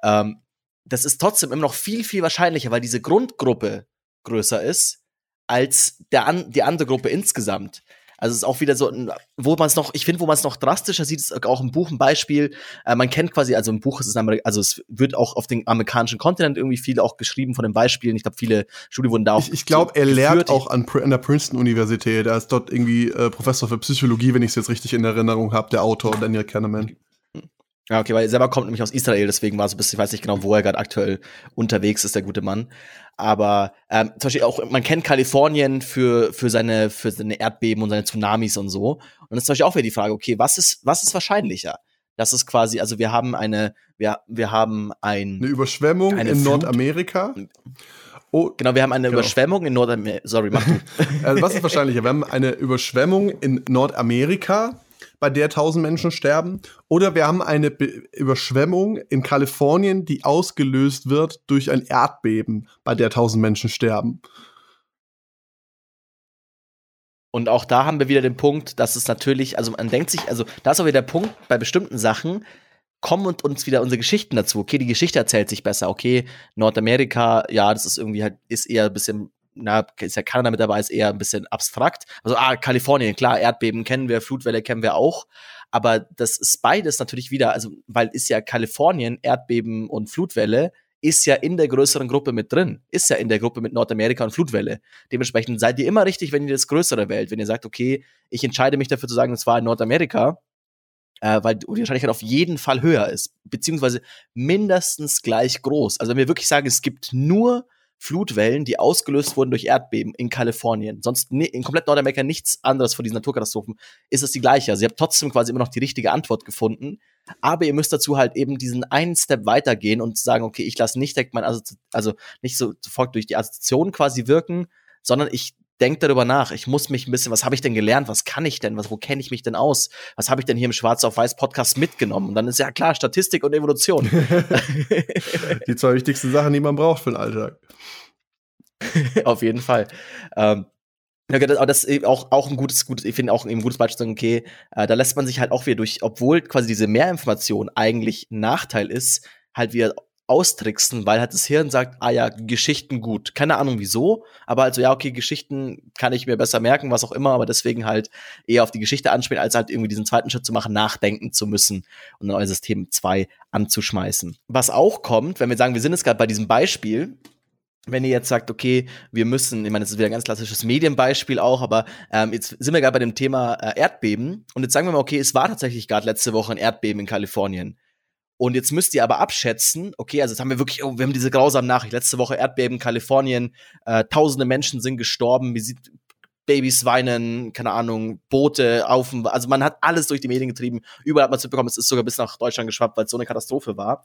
ähm, das ist trotzdem immer noch viel, viel wahrscheinlicher, weil diese Grundgruppe größer ist als der an, die andere Gruppe insgesamt. Also es ist auch wieder so, wo man es noch, ich finde, wo man es noch drastischer sieht, ist auch im Buch ein Beispiel. Äh, man kennt quasi, also im Buch ist es, also es wird auch auf den amerikanischen Kontinent irgendwie viel auch geschrieben von den Beispielen. Ich glaube, viele Studien wurden da auch. Ich, ich glaube, so er lehrt auch an, an, der Princeton Universität. Er ist dort irgendwie äh, Professor für Psychologie, wenn ich es jetzt richtig in Erinnerung habe, der Autor Daniel Kahneman. Ja, okay, weil er selber kommt nämlich aus Israel, deswegen war so ein bisschen, ich weiß nicht genau, wo er gerade aktuell unterwegs ist, der gute Mann. Aber ähm, zum Beispiel auch, man kennt Kalifornien für, für, seine, für seine Erdbeben und seine Tsunamis und so. Und das ist zum Beispiel auch wieder die Frage, okay, was ist, was ist wahrscheinlicher? Das ist quasi, also wir haben eine, wir, wir haben ein, eine Überschwemmung eine in Flut. Nordamerika. Oh, genau, wir haben eine genau. Überschwemmung in Nordamerika. Sorry, mach du. [laughs] also was ist wahrscheinlicher? Wir haben eine Überschwemmung in Nordamerika bei der 1000 Menschen sterben. Oder wir haben eine Be Überschwemmung in Kalifornien, die ausgelöst wird durch ein Erdbeben, bei der 1000 Menschen sterben. Und auch da haben wir wieder den Punkt, dass es natürlich, also man denkt sich, also da ist auch wieder der Punkt, bei bestimmten Sachen kommen und uns wieder unsere Geschichten dazu. Okay, die Geschichte erzählt sich besser. Okay, Nordamerika, ja, das ist irgendwie halt, ist eher ein bisschen na, ist ja Kanada mit dabei, ist eher ein bisschen abstrakt. Also, ah, Kalifornien, klar, Erdbeben kennen wir, Flutwelle kennen wir auch. Aber das ist beides natürlich wieder, also, weil ist ja Kalifornien, Erdbeben und Flutwelle, ist ja in der größeren Gruppe mit drin, ist ja in der Gruppe mit Nordamerika und Flutwelle. Dementsprechend seid ihr immer richtig, wenn ihr das Größere wählt. Wenn ihr sagt, okay, ich entscheide mich dafür zu sagen, es war in Nordamerika, äh, weil die Wahrscheinlichkeit auf jeden Fall höher ist, beziehungsweise mindestens gleich groß. Also wenn wir wirklich sagen, es gibt nur Flutwellen, die ausgelöst wurden durch Erdbeben in Kalifornien. Sonst in komplett Nordamerika nichts anderes von diesen Naturkatastrophen. Ist es die gleiche. Also ihr habt trotzdem quasi immer noch die richtige Antwort gefunden. Aber ihr müsst dazu halt eben diesen einen Step weitergehen und sagen, okay, ich lasse nicht direkt mein, also, also nicht so sofort durch die Assoziation quasi wirken, sondern ich denke darüber nach. Ich muss mich ein bisschen, was habe ich denn gelernt? Was kann ich denn? Was, wo kenne ich mich denn aus? Was habe ich denn hier im Schwarz auf Weiß Podcast mitgenommen? Und dann ist ja klar, Statistik und Evolution. [laughs] die zwei wichtigsten Sachen, die man braucht für den Alltag. [laughs] auf jeden Fall. Ähm, Ja, das, aber das ist auch, auch ein gutes, gutes, ich finde auch ein gutes Beispiel, okay, äh, da lässt man sich halt auch wieder durch, obwohl quasi diese Mehrinformation eigentlich ein Nachteil ist, halt wieder austricksen, weil halt das Hirn sagt, ah ja, Geschichten gut. Keine Ahnung wieso, aber also ja, okay, Geschichten kann ich mir besser merken, was auch immer, aber deswegen halt eher auf die Geschichte anspielen, als halt irgendwie diesen zweiten Schritt zu machen, nachdenken zu müssen und euer System 2 anzuschmeißen. Was auch kommt, wenn wir sagen, wir sind jetzt gerade bei diesem Beispiel, wenn ihr jetzt sagt, okay, wir müssen, ich meine, das ist wieder ein ganz klassisches Medienbeispiel auch, aber ähm, jetzt sind wir gerade bei dem Thema äh, Erdbeben und jetzt sagen wir mal, okay, es war tatsächlich gerade letzte Woche ein Erdbeben in Kalifornien. Und jetzt müsst ihr aber abschätzen, okay, also jetzt haben wir wirklich, oh, wir haben diese grausamen Nachricht. Letzte Woche Erdbeben, Kalifornien, äh, tausende Menschen sind gestorben, wie sieht Babys weinen, keine Ahnung, Boote auf dem, also man hat alles durch die Medien getrieben. Überall hat man es mitbekommen, es ist sogar bis nach Deutschland geschwappt, weil es so eine Katastrophe war.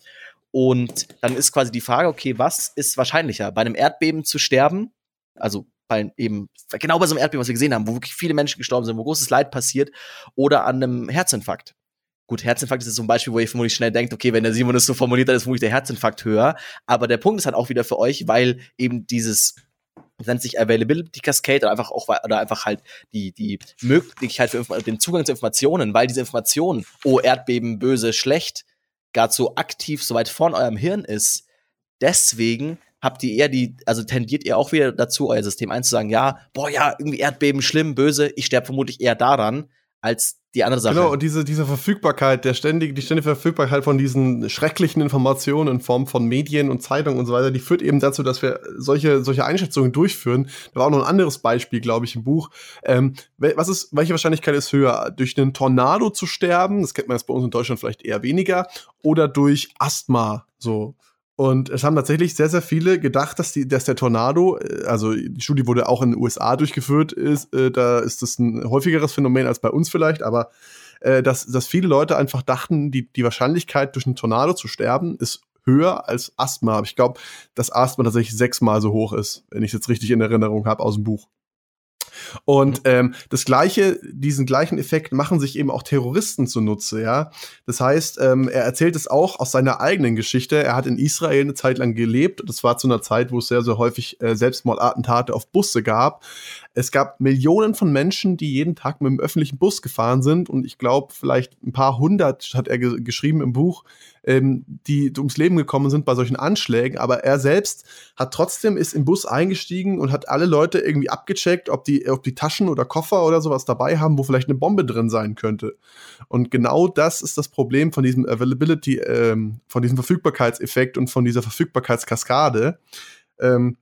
Und dann ist quasi die Frage, okay, was ist wahrscheinlicher? Bei einem Erdbeben zu sterben, also bei eben, genau bei so einem Erdbeben, was wir gesehen haben, wo wirklich viele Menschen gestorben sind, wo großes Leid passiert, oder an einem Herzinfarkt. Gut, Herzinfarkt ist so ein Beispiel, wo ihr vermutlich schnell denkt, okay, wenn der Simon das so formuliert hat, ist vermutlich der Herzinfarkt höher. Aber der Punkt ist halt auch wieder für euch, weil eben dieses nennt sich Availability Cascade oder einfach auch oder einfach halt die die Möglichkeit für den Zugang zu Informationen, weil diese Information, oh Erdbeben böse schlecht, gar so aktiv so weit vor in eurem Hirn ist. Deswegen habt ihr eher die, also tendiert ihr auch wieder dazu, euer System einzusagen, ja, boah, ja, irgendwie Erdbeben, schlimm, böse, ich sterbe vermutlich eher daran, als die andere Sache. Genau, und diese, diese Verfügbarkeit, der ständige, die ständige Verfügbarkeit von diesen schrecklichen Informationen in Form von Medien und Zeitungen und so weiter, die führt eben dazu, dass wir solche, solche Einschätzungen durchführen. Da war auch noch ein anderes Beispiel, glaube ich, im Buch. Ähm, was ist, welche Wahrscheinlichkeit ist höher? Durch einen Tornado zu sterben, das kennt man jetzt bei uns in Deutschland vielleicht eher weniger, oder durch Asthma, so. Und es haben tatsächlich sehr, sehr viele gedacht, dass, die, dass der Tornado, äh, also die Studie wurde auch in den USA durchgeführt, ist, äh, da ist das ein häufigeres Phänomen als bei uns vielleicht, aber äh, dass, dass viele Leute einfach dachten, die, die Wahrscheinlichkeit, durch einen Tornado zu sterben, ist höher als Asthma. Aber ich glaube, dass Asthma tatsächlich sechsmal so hoch ist, wenn ich es jetzt richtig in Erinnerung habe aus dem Buch. Und mhm. ähm, das gleiche, diesen gleichen Effekt machen sich eben auch Terroristen zunutze, ja. Das heißt, ähm, er erzählt es auch aus seiner eigenen Geschichte. Er hat in Israel eine Zeit lang gelebt. Das war zu einer Zeit, wo es sehr, sehr häufig äh, Selbstmordattentate auf Busse gab. Es gab Millionen von Menschen, die jeden Tag mit dem öffentlichen Bus gefahren sind. Und ich glaube, vielleicht ein paar hundert, hat er ge geschrieben im Buch, ähm, die ums Leben gekommen sind bei solchen Anschlägen. Aber er selbst hat trotzdem, ist im Bus eingestiegen und hat alle Leute irgendwie abgecheckt, ob die, ob die Taschen oder Koffer oder sowas dabei haben, wo vielleicht eine Bombe drin sein könnte. Und genau das ist das Problem von diesem Availability, ähm, von diesem Verfügbarkeitseffekt und von dieser Verfügbarkeitskaskade. Ähm,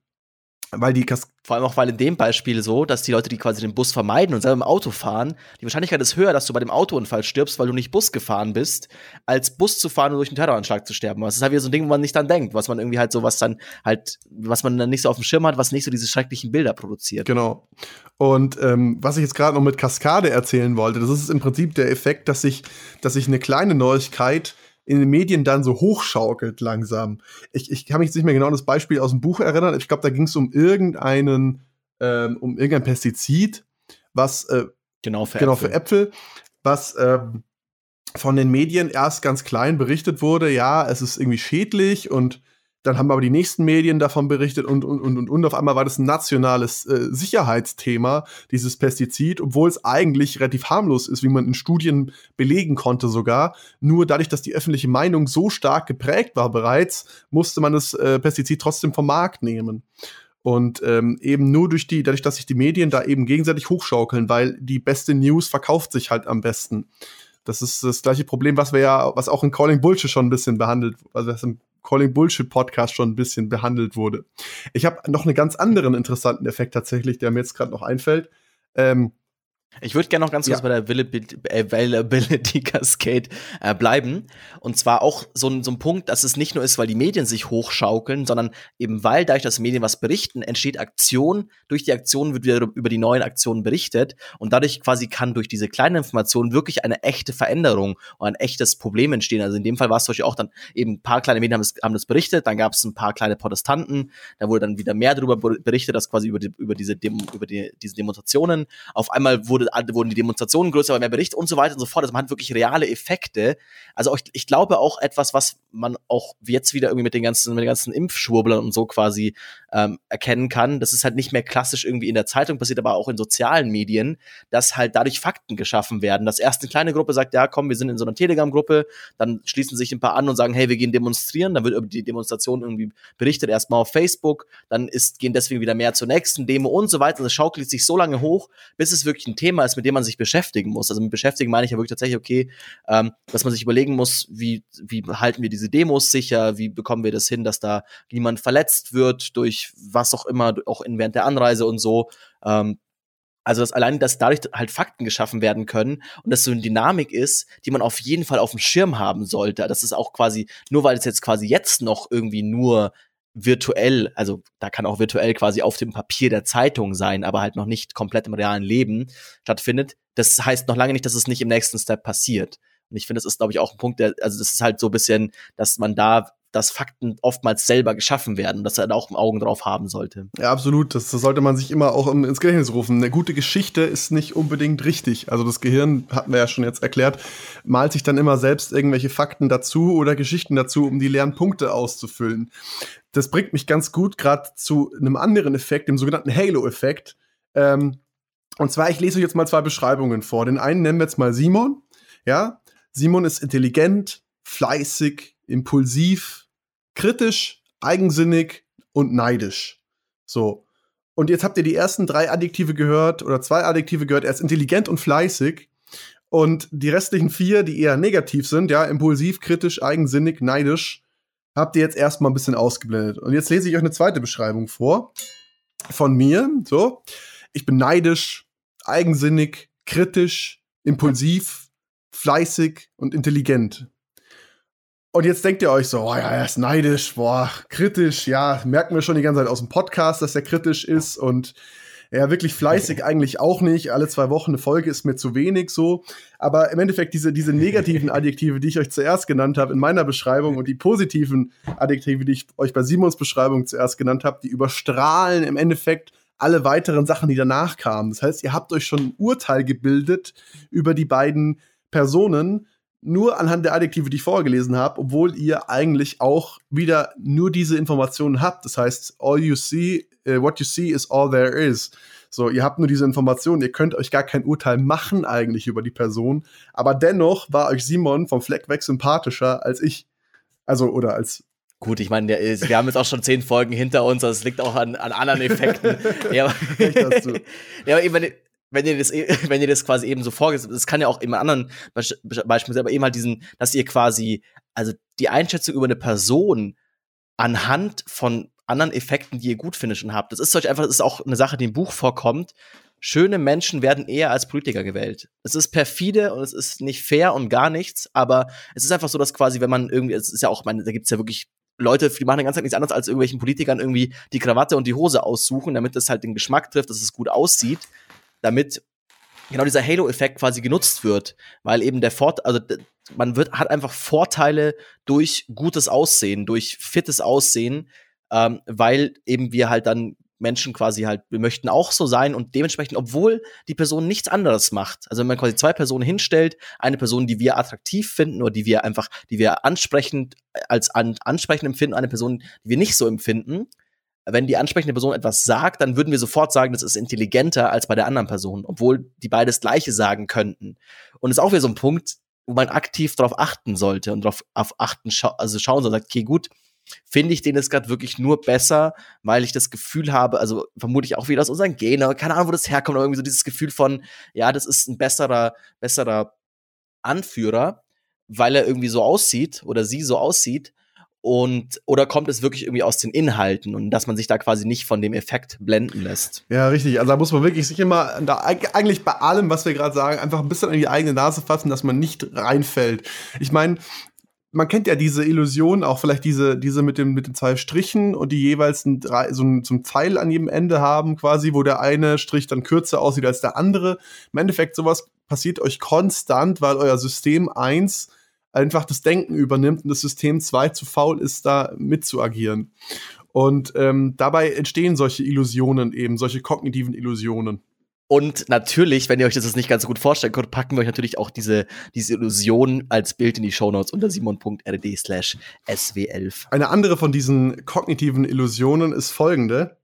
weil die Kas vor allem auch, weil in dem Beispiel so, dass die Leute, die quasi den Bus vermeiden und selber im Auto fahren, die Wahrscheinlichkeit ist höher, dass du bei dem Autounfall stirbst, weil du nicht Bus gefahren bist, als Bus zu fahren und durch einen Terroranschlag zu sterben. Das ist halt wieder so ein Ding, wo man nicht dann denkt, was man irgendwie halt so, was dann halt, was man dann nicht so auf dem Schirm hat, was nicht so diese schrecklichen Bilder produziert. Genau. Und ähm, was ich jetzt gerade noch mit Kaskade erzählen wollte, das ist im Prinzip der Effekt, dass sich, dass sich eine kleine Neuigkeit in den Medien dann so hochschaukelt langsam. Ich, ich kann mich nicht mehr genau an das Beispiel aus dem Buch erinnern. Ich glaube, da ging es um irgendeinen, ähm, um irgendein Pestizid, was äh, genau, für, genau Äpfel. für Äpfel, was ähm, von den Medien erst ganz klein berichtet wurde, ja, es ist irgendwie schädlich und dann haben aber die nächsten Medien davon berichtet und, und, und, und, und auf einmal war das ein nationales äh, Sicherheitsthema, dieses Pestizid, obwohl es eigentlich relativ harmlos ist, wie man in Studien belegen konnte sogar. Nur dadurch, dass die öffentliche Meinung so stark geprägt war bereits, musste man das äh, Pestizid trotzdem vom Markt nehmen. Und ähm, eben nur durch die, dadurch, dass sich die Medien da eben gegenseitig hochschaukeln, weil die beste News verkauft sich halt am besten. Das ist das gleiche Problem, was wir ja, was auch in Calling Bullshit schon ein bisschen behandelt, also was im Calling Bullshit Podcast schon ein bisschen behandelt wurde. Ich habe noch einen ganz anderen interessanten Effekt tatsächlich, der mir jetzt gerade noch einfällt. Ähm, ich würde gerne noch ganz kurz ja. bei der Availability [laughs] Cascade äh, bleiben. Und zwar auch so ein, so ein Punkt, dass es nicht nur ist, weil die Medien sich hochschaukeln, sondern eben weil dadurch, dass Medien was berichten, entsteht Aktion. Durch die Aktion wird wieder über die neuen Aktionen berichtet. Und dadurch quasi kann durch diese kleinen Informationen wirklich eine echte Veränderung und ein echtes Problem entstehen. Also in dem Fall war es zum Beispiel auch dann eben ein paar kleine Medien haben das, haben das berichtet, dann gab es ein paar kleine Protestanten, da wurde dann wieder mehr darüber berichtet, dass quasi über, die, über diese, Demo, über die, diese Demonstrationen. Auf einmal wurde wurde, wurden die Demonstrationen größer, mehr Bericht und so weiter und so fort. Also man hat wirklich reale Effekte. Also ich, ich glaube auch etwas, was man auch jetzt wieder irgendwie mit den ganzen, mit den ganzen Impfschwurblern und so quasi ähm, erkennen kann. Das ist halt nicht mehr klassisch irgendwie in der Zeitung passiert, aber auch in sozialen Medien, dass halt dadurch Fakten geschaffen werden. Dass erst eine kleine Gruppe sagt, ja, komm, wir sind in so einer Telegram-Gruppe, dann schließen sich ein paar an und sagen, hey, wir gehen demonstrieren, dann wird über die Demonstration irgendwie berichtet, erstmal auf Facebook, dann ist, gehen deswegen wieder mehr zur nächsten Demo und so weiter. Und es schaukelt sich so lange hoch, bis es wirklich ein Thema ist, mit dem man sich beschäftigen muss. Also mit beschäftigen meine ich ja wirklich tatsächlich, okay, ähm, dass man sich überlegen muss, wie, wie halten wir diese Demos sicher, wie bekommen wir das hin, dass da niemand verletzt wird durch was auch immer, auch in, während der Anreise und so. Ähm, also, dass allein, dass dadurch halt Fakten geschaffen werden können und dass so eine Dynamik ist, die man auf jeden Fall auf dem Schirm haben sollte. Das ist auch quasi, nur weil es jetzt quasi jetzt noch irgendwie nur virtuell, also da kann auch virtuell quasi auf dem Papier der Zeitung sein, aber halt noch nicht komplett im realen Leben stattfindet. Das heißt noch lange nicht, dass es nicht im nächsten Step passiert. Und ich finde, das ist, glaube ich, auch ein Punkt, der, also das ist halt so ein bisschen, dass man da dass Fakten oftmals selber geschaffen werden, dass er da auch Augen drauf haben sollte. Ja, absolut. Das, das sollte man sich immer auch ins Gedächtnis rufen. Eine gute Geschichte ist nicht unbedingt richtig. Also das Gehirn, hatten wir ja schon jetzt erklärt, malt sich dann immer selbst irgendwelche Fakten dazu oder Geschichten dazu, um die leeren Punkte auszufüllen. Das bringt mich ganz gut gerade zu einem anderen Effekt, dem sogenannten Halo-Effekt. Ähm, und zwar, ich lese euch jetzt mal zwei Beschreibungen vor. Den einen nennen wir jetzt mal Simon. Ja, Simon ist intelligent, fleißig, impulsiv, kritisch, eigensinnig und neidisch. So. Und jetzt habt ihr die ersten drei Adjektive gehört oder zwei Adjektive gehört. Er ist intelligent und fleißig. Und die restlichen vier, die eher negativ sind, ja, impulsiv, kritisch, eigensinnig, neidisch, habt ihr jetzt erstmal ein bisschen ausgeblendet. Und jetzt lese ich euch eine zweite Beschreibung vor von mir. So. Ich bin neidisch, eigensinnig, kritisch, impulsiv, fleißig und intelligent. Und jetzt denkt ihr euch so, oh ja, er ist neidisch, boah, kritisch, ja, merken wir schon die ganze Zeit aus dem Podcast, dass er kritisch ist und ja, wirklich fleißig [laughs] eigentlich auch nicht. Alle zwei Wochen eine Folge ist mir zu wenig so. Aber im Endeffekt diese, diese negativen [laughs] Adjektive, die ich euch zuerst genannt habe in meiner Beschreibung und die positiven Adjektive, die ich euch bei Simons Beschreibung zuerst genannt habe, die überstrahlen im Endeffekt alle weiteren Sachen, die danach kamen. Das heißt, ihr habt euch schon ein Urteil gebildet über die beiden Personen, nur anhand der Adjektive, die ich vorgelesen habe, obwohl ihr eigentlich auch wieder nur diese Informationen habt. Das heißt, all you see, uh, what you see is all there is. So, ihr habt nur diese Informationen, ihr könnt euch gar kein Urteil machen eigentlich über die Person, aber dennoch war euch Simon vom Fleck weg sympathischer als ich. Also, oder als Gut, ich meine, wir haben jetzt auch schon zehn Folgen hinter uns, das liegt auch an, an anderen Effekten. [laughs] ja, aber, [laughs] ja, aber eben, wenn ihr das, e, [laughs] wenn ihr das quasi eben so vorgesetzt, das kann ja auch immer anderen Beispielen sein, aber eben halt diesen, dass ihr quasi, also die Einschätzung über eine Person anhand von anderen Effekten, die ihr gut findet schon habt. Das ist euch einfach, das ist auch eine Sache, die im Buch vorkommt. Schöne Menschen werden eher als Politiker gewählt. Es ist perfide und es ist nicht fair und gar nichts, aber es ist einfach so, dass quasi, wenn man irgendwie, es ist ja auch, meine, da gibt's ja wirklich Leute, die machen die ganze Zeit nichts anderes als irgendwelchen Politikern irgendwie die Krawatte und die Hose aussuchen, damit es halt den Geschmack trifft, dass es gut aussieht damit genau dieser Halo-Effekt quasi genutzt wird, weil eben der Fort, also man wird, hat einfach Vorteile durch gutes Aussehen, durch fittes Aussehen, ähm, weil eben wir halt dann Menschen quasi halt, wir möchten auch so sein und dementsprechend, obwohl die Person nichts anderes macht, also wenn man quasi zwei Personen hinstellt, eine Person, die wir attraktiv finden oder die wir einfach, die wir ansprechend als an, ansprechend empfinden, eine Person, die wir nicht so empfinden, wenn die ansprechende Person etwas sagt, dann würden wir sofort sagen, das ist intelligenter als bei der anderen Person, obwohl die beides Gleiche sagen könnten. Und ist auch wieder so ein Punkt, wo man aktiv darauf achten sollte und darauf auf achten, scha also schauen soll, sagt, okay, gut, finde ich den jetzt gerade wirklich nur besser, weil ich das Gefühl habe, also vermute ich auch wieder aus unseren Genen, keine Ahnung, wo das herkommt, aber irgendwie so dieses Gefühl von, ja, das ist ein besserer, besserer Anführer, weil er irgendwie so aussieht oder sie so aussieht und oder kommt es wirklich irgendwie aus den Inhalten und dass man sich da quasi nicht von dem Effekt blenden lässt? Ja, richtig. Also da muss man wirklich sich immer da eigentlich bei allem, was wir gerade sagen, einfach ein bisschen an die eigene Nase fassen, dass man nicht reinfällt. Ich meine, man kennt ja diese Illusion, auch vielleicht diese, diese mit, dem, mit den zwei Strichen und die jeweils ein, so, ein, so Pfeil an jedem Ende haben, quasi, wo der eine Strich dann kürzer aussieht als der andere. Im Endeffekt, sowas passiert euch konstant, weil euer System 1 einfach das Denken übernimmt und das System 2 zu faul ist, da mitzuagieren. Und ähm, dabei entstehen solche Illusionen eben, solche kognitiven Illusionen. Und natürlich, wenn ihr euch das jetzt nicht ganz so gut vorstellen könnt, packen wir euch natürlich auch diese, diese Illusion als Bild in die Shownotes unter simon.rd slash sw11. Eine andere von diesen kognitiven Illusionen ist folgende.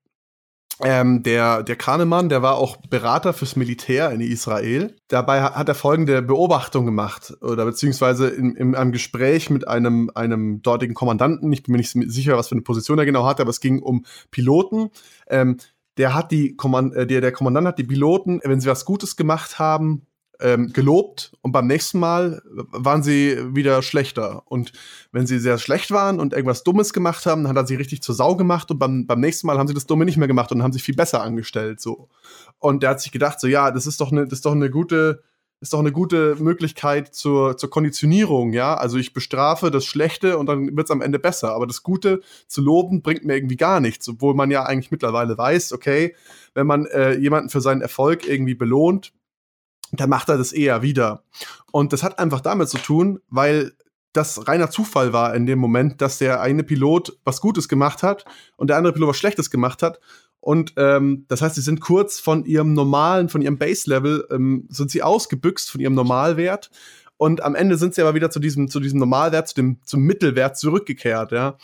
Ähm, der, der Kahnemann, der war auch Berater fürs Militär in Israel. Dabei hat er folgende Beobachtung gemacht oder beziehungsweise in, in einem Gespräch mit einem, einem dortigen Kommandanten. Ich bin mir nicht sicher, was für eine Position er genau hatte, aber es ging um Piloten. Ähm, der hat die Kommand äh, der, der Kommandant hat die Piloten, wenn sie was Gutes gemacht haben, ähm, gelobt und beim nächsten Mal waren sie wieder schlechter. Und wenn sie sehr schlecht waren und irgendwas Dummes gemacht haben, dann hat er sie richtig zur Sau gemacht und beim, beim nächsten Mal haben sie das Dumme nicht mehr gemacht und haben sich viel besser angestellt. So. Und der hat sich gedacht, so ja, das ist doch eine, das ist doch eine gute, ist doch eine gute Möglichkeit zur, zur Konditionierung, ja. Also ich bestrafe das Schlechte und dann wird es am Ende besser. Aber das Gute zu loben bringt mir irgendwie gar nichts, obwohl man ja eigentlich mittlerweile weiß, okay, wenn man äh, jemanden für seinen Erfolg irgendwie belohnt, dann macht er das eher wieder. Und das hat einfach damit zu tun, weil das reiner Zufall war in dem Moment, dass der eine Pilot was Gutes gemacht hat und der andere Pilot was Schlechtes gemacht hat. Und ähm, das heißt, sie sind kurz von ihrem normalen, von ihrem Base-Level, ähm, sind sie ausgebüxt von ihrem Normalwert. Und am Ende sind sie aber wieder zu diesem, zu diesem Normalwert, zu dem, zum Mittelwert zurückgekehrt, ja.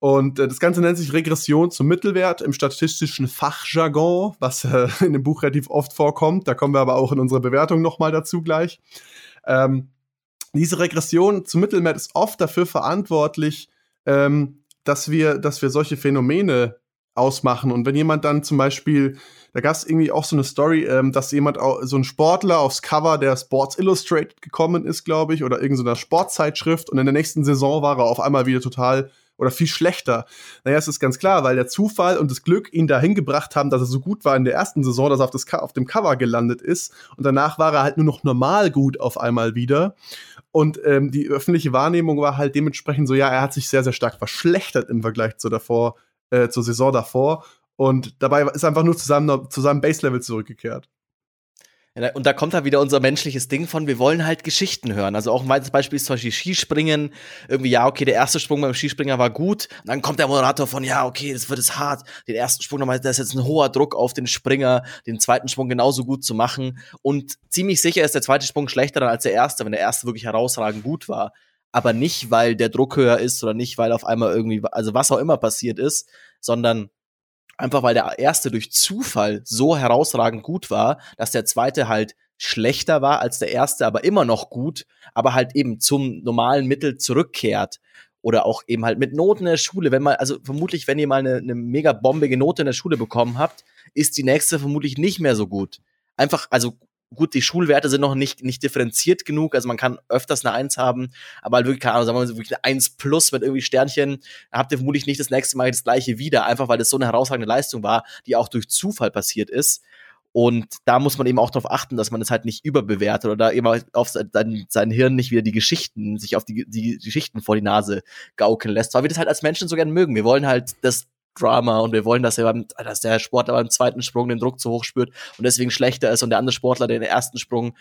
Und äh, das Ganze nennt sich Regression zum Mittelwert im statistischen Fachjargon, was äh, in dem Buch relativ oft vorkommt. Da kommen wir aber auch in unserer Bewertung nochmal dazu gleich. Ähm, diese Regression zum Mittelwert ist oft dafür verantwortlich, ähm, dass, wir, dass wir solche Phänomene ausmachen. Und wenn jemand dann zum Beispiel, da gab es irgendwie auch so eine Story, ähm, dass jemand, so ein Sportler aufs Cover der Sports Illustrated gekommen ist, glaube ich, oder irgendeiner Sportzeitschrift und in der nächsten Saison war er auf einmal wieder total oder viel schlechter. Naja, es ist ganz klar, weil der Zufall und das Glück ihn dahin gebracht haben, dass er so gut war in der ersten Saison, dass er auf, das, auf dem Cover gelandet ist. Und danach war er halt nur noch normal gut auf einmal wieder. Und ähm, die öffentliche Wahrnehmung war halt dementsprechend so, ja, er hat sich sehr, sehr stark verschlechtert im Vergleich zu davor, äh, zur Saison davor. Und dabei ist er einfach nur zu seinem, zu seinem Base-Level zurückgekehrt. Und da kommt da wieder unser menschliches Ding von, wir wollen halt Geschichten hören. Also auch ein weiteres Beispiel ist zum Beispiel Skispringen. Irgendwie, ja, okay, der erste Sprung beim Skispringer war gut. Und dann kommt der Moderator von, ja, okay, das wird es hart. Den ersten Sprung nochmal, da ist jetzt ein hoher Druck auf den Springer, den zweiten Sprung genauso gut zu machen. Und ziemlich sicher ist der zweite Sprung schlechter als der erste, wenn der erste wirklich herausragend gut war. Aber nicht, weil der Druck höher ist oder nicht, weil auf einmal irgendwie, also was auch immer passiert ist, sondern Einfach weil der erste durch Zufall so herausragend gut war, dass der zweite halt schlechter war als der erste, aber immer noch gut, aber halt eben zum normalen Mittel zurückkehrt. Oder auch eben halt mit Noten in der Schule. Wenn man, also vermutlich, wenn ihr mal eine, eine mega bombige Note in der Schule bekommen habt, ist die nächste vermutlich nicht mehr so gut. Einfach, also gut, die Schulwerte sind noch nicht, nicht differenziert genug, also man kann öfters eine Eins haben, aber halt wirklich, keine Ahnung, sagen wir mal, wirklich eine Eins plus mit irgendwie Sternchen, habt ihr vermutlich nicht das nächste Mal das gleiche wieder, einfach weil das so eine herausragende Leistung war, die auch durch Zufall passiert ist. Und da muss man eben auch darauf achten, dass man es halt nicht überbewertet oder eben auf sein, sein Hirn nicht wieder die Geschichten, sich auf die, die Geschichten vor die Nase gaukeln lässt, weil wir das halt als Menschen so gern mögen. Wir wollen halt das Drama und wir wollen, dass, er beim, dass der Sportler beim zweiten Sprung den Druck zu hoch spürt und deswegen schlechter ist und der andere Sportler, der den ersten Sprung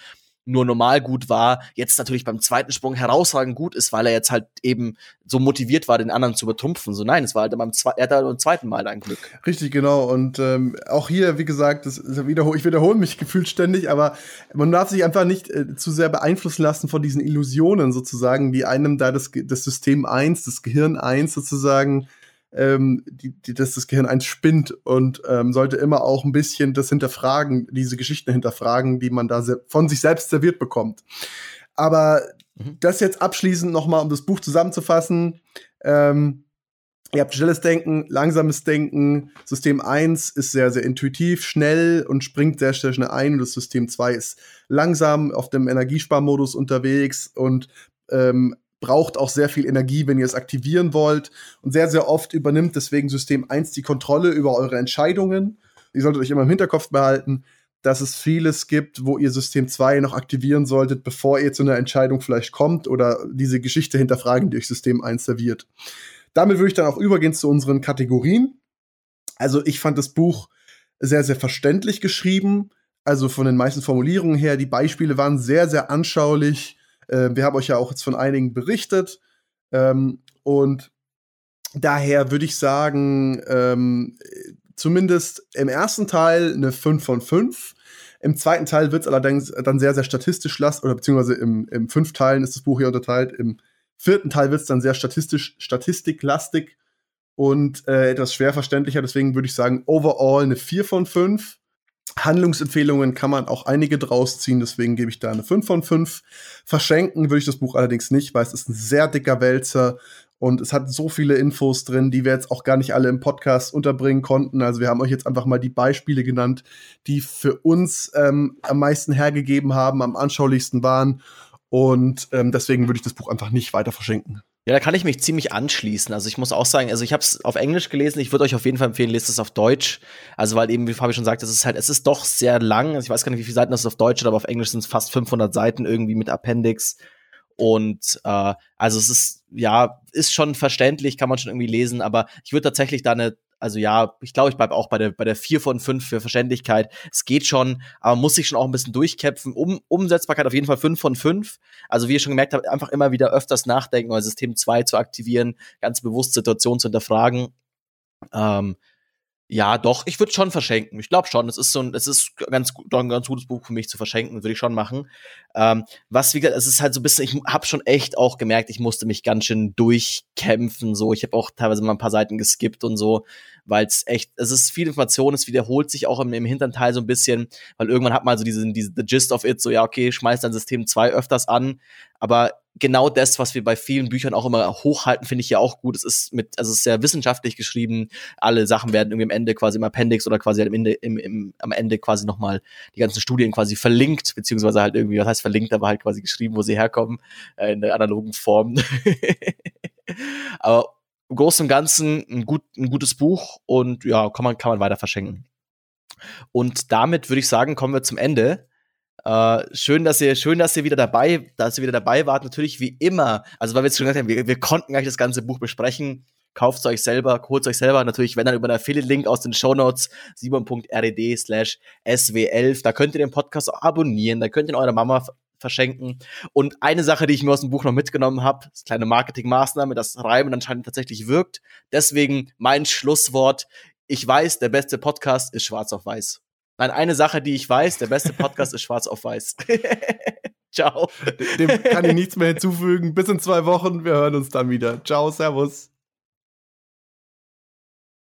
nur normal gut war, jetzt natürlich beim zweiten Sprung herausragend gut ist, weil er jetzt halt eben so motiviert war, den anderen zu übertrumpfen. So nein, es war halt beim Zwe er hat halt beim zweiten Mal ein Glück. Richtig, genau. Und ähm, auch hier, wie gesagt, das, das wiederhol ich wiederhole mich [laughs] gefühlt ständig, aber man darf sich einfach nicht äh, zu sehr beeinflussen lassen von diesen Illusionen sozusagen, die einem da das, das System 1, das Gehirn 1 sozusagen ähm, die, die, dass das Gehirn eins spinnt und ähm, sollte immer auch ein bisschen das hinterfragen, diese Geschichten hinterfragen, die man da von sich selbst serviert bekommt. Aber mhm. das jetzt abschließend nochmal, um das Buch zusammenzufassen. Ähm, Ihr habt schnelles Denken, langsames Denken. System 1 ist sehr, sehr intuitiv, schnell und springt sehr, sehr schnell ein. Und das System 2 ist langsam auf dem Energiesparmodus unterwegs und ähm, braucht auch sehr viel Energie, wenn ihr es aktivieren wollt. Und sehr, sehr oft übernimmt deswegen System 1 die Kontrolle über eure Entscheidungen. Ihr solltet euch immer im Hinterkopf behalten, dass es vieles gibt, wo ihr System 2 noch aktivieren solltet, bevor ihr zu einer Entscheidung vielleicht kommt oder diese Geschichte hinterfragen, die euch System 1 serviert. Damit würde ich dann auch übergehen zu unseren Kategorien. Also ich fand das Buch sehr, sehr verständlich geschrieben. Also von den meisten Formulierungen her, die Beispiele waren sehr, sehr anschaulich äh, wir haben euch ja auch jetzt von einigen berichtet. Ähm, und daher würde ich sagen, ähm, zumindest im ersten Teil eine 5 von 5. Im zweiten Teil wird es allerdings dann sehr, sehr statistisch lastig, oder beziehungsweise im, im fünf Teilen ist das Buch hier unterteilt. Im vierten Teil wird es dann sehr statistisch, statistiklastig und äh, etwas schwer verständlicher. Deswegen würde ich sagen, overall eine 4 von 5. Handlungsempfehlungen kann man auch einige draus ziehen, deswegen gebe ich da eine 5 von 5. Verschenken würde ich das Buch allerdings nicht, weil es ist ein sehr dicker Wälzer und es hat so viele Infos drin, die wir jetzt auch gar nicht alle im Podcast unterbringen konnten. Also wir haben euch jetzt einfach mal die Beispiele genannt, die für uns ähm, am meisten hergegeben haben, am anschaulichsten waren. Und ähm, deswegen würde ich das Buch einfach nicht weiter verschenken. Ja, da kann ich mich ziemlich anschließen. Also ich muss auch sagen, also ich habe es auf Englisch gelesen. Ich würde euch auf jeden Fall empfehlen, lest es auf Deutsch. Also weil eben, wie Fabi schon sagt, es ist halt, es ist doch sehr lang. Also ich weiß gar nicht, wie viele Seiten das auf Deutsch aber auf Englisch sind es fast 500 Seiten irgendwie mit Appendix. Und äh, also es ist ja ist schon verständlich, kann man schon irgendwie lesen. Aber ich würde tatsächlich da eine also ja, ich glaube, ich bleibe auch bei der, bei der 4 von 5 für Verständlichkeit. Es geht schon, aber muss sich schon auch ein bisschen durchkämpfen. Um, Umsetzbarkeit auf jeden Fall 5 von 5. Also wie ihr schon gemerkt habt, einfach immer wieder öfters nachdenken, euer System 2 zu aktivieren, ganz bewusst Situationen zu hinterfragen. Ähm, ja, doch, ich würde schon verschenken. Ich glaube schon, es ist so ein, es ist ganz, doch ein ganz gutes Buch für mich zu verschenken, würde ich schon machen. Ähm, was, wie gesagt, es ist halt so ein bisschen, ich habe schon echt auch gemerkt, ich musste mich ganz schön durchkämpfen, so. Ich habe auch teilweise mal ein paar Seiten geskippt und so, weil es echt, es ist viel Information, es wiederholt sich auch im, im hinteren Teil so ein bisschen, weil irgendwann hat man so diesen, diese, the gist of it, so, ja, okay, schmeiß dein System 2 öfters an, aber genau das, was wir bei vielen Büchern auch immer hochhalten, finde ich ja auch gut. Es ist mit, also es ist sehr wissenschaftlich geschrieben. Alle Sachen werden irgendwie am Ende quasi im Appendix oder quasi am Ende, im, im, am Ende quasi nochmal die ganzen Studien quasi verlinkt, beziehungsweise halt irgendwie, was heißt verlinkt, aber halt quasi geschrieben, wo sie herkommen, äh, in der analogen Form. [laughs] aber im Großen und Ganzen ein, gut, ein gutes Buch und ja, kann man, kann man weiter verschenken. Und damit würde ich sagen, kommen wir zum Ende. Uh, schön, dass ihr, schön, dass ihr wieder dabei, dass ihr wieder dabei wart. Natürlich wie immer. Also, weil wir jetzt schon gesagt haben, wir, wir konnten gar nicht das ganze Buch besprechen. Kauft es euch selber, holt euch selber. Natürlich, wenn dann über einen Affiliate-Link aus den Shownotes, simon.red slash sw11. Da könnt ihr den Podcast auch abonnieren. Da könnt ihr eurer Mama verschenken. Und eine Sache, die ich mir aus dem Buch noch mitgenommen habe, ist kleine Marketingmaßnahme, dass Reimen anscheinend tatsächlich wirkt. Deswegen mein Schlusswort. Ich weiß, der beste Podcast ist schwarz auf weiß. Nein, eine Sache, die ich weiß, der beste Podcast ist schwarz auf weiß. [laughs] Ciao. Dem kann ich nichts mehr hinzufügen. Bis in zwei Wochen. Wir hören uns dann wieder. Ciao, Servus.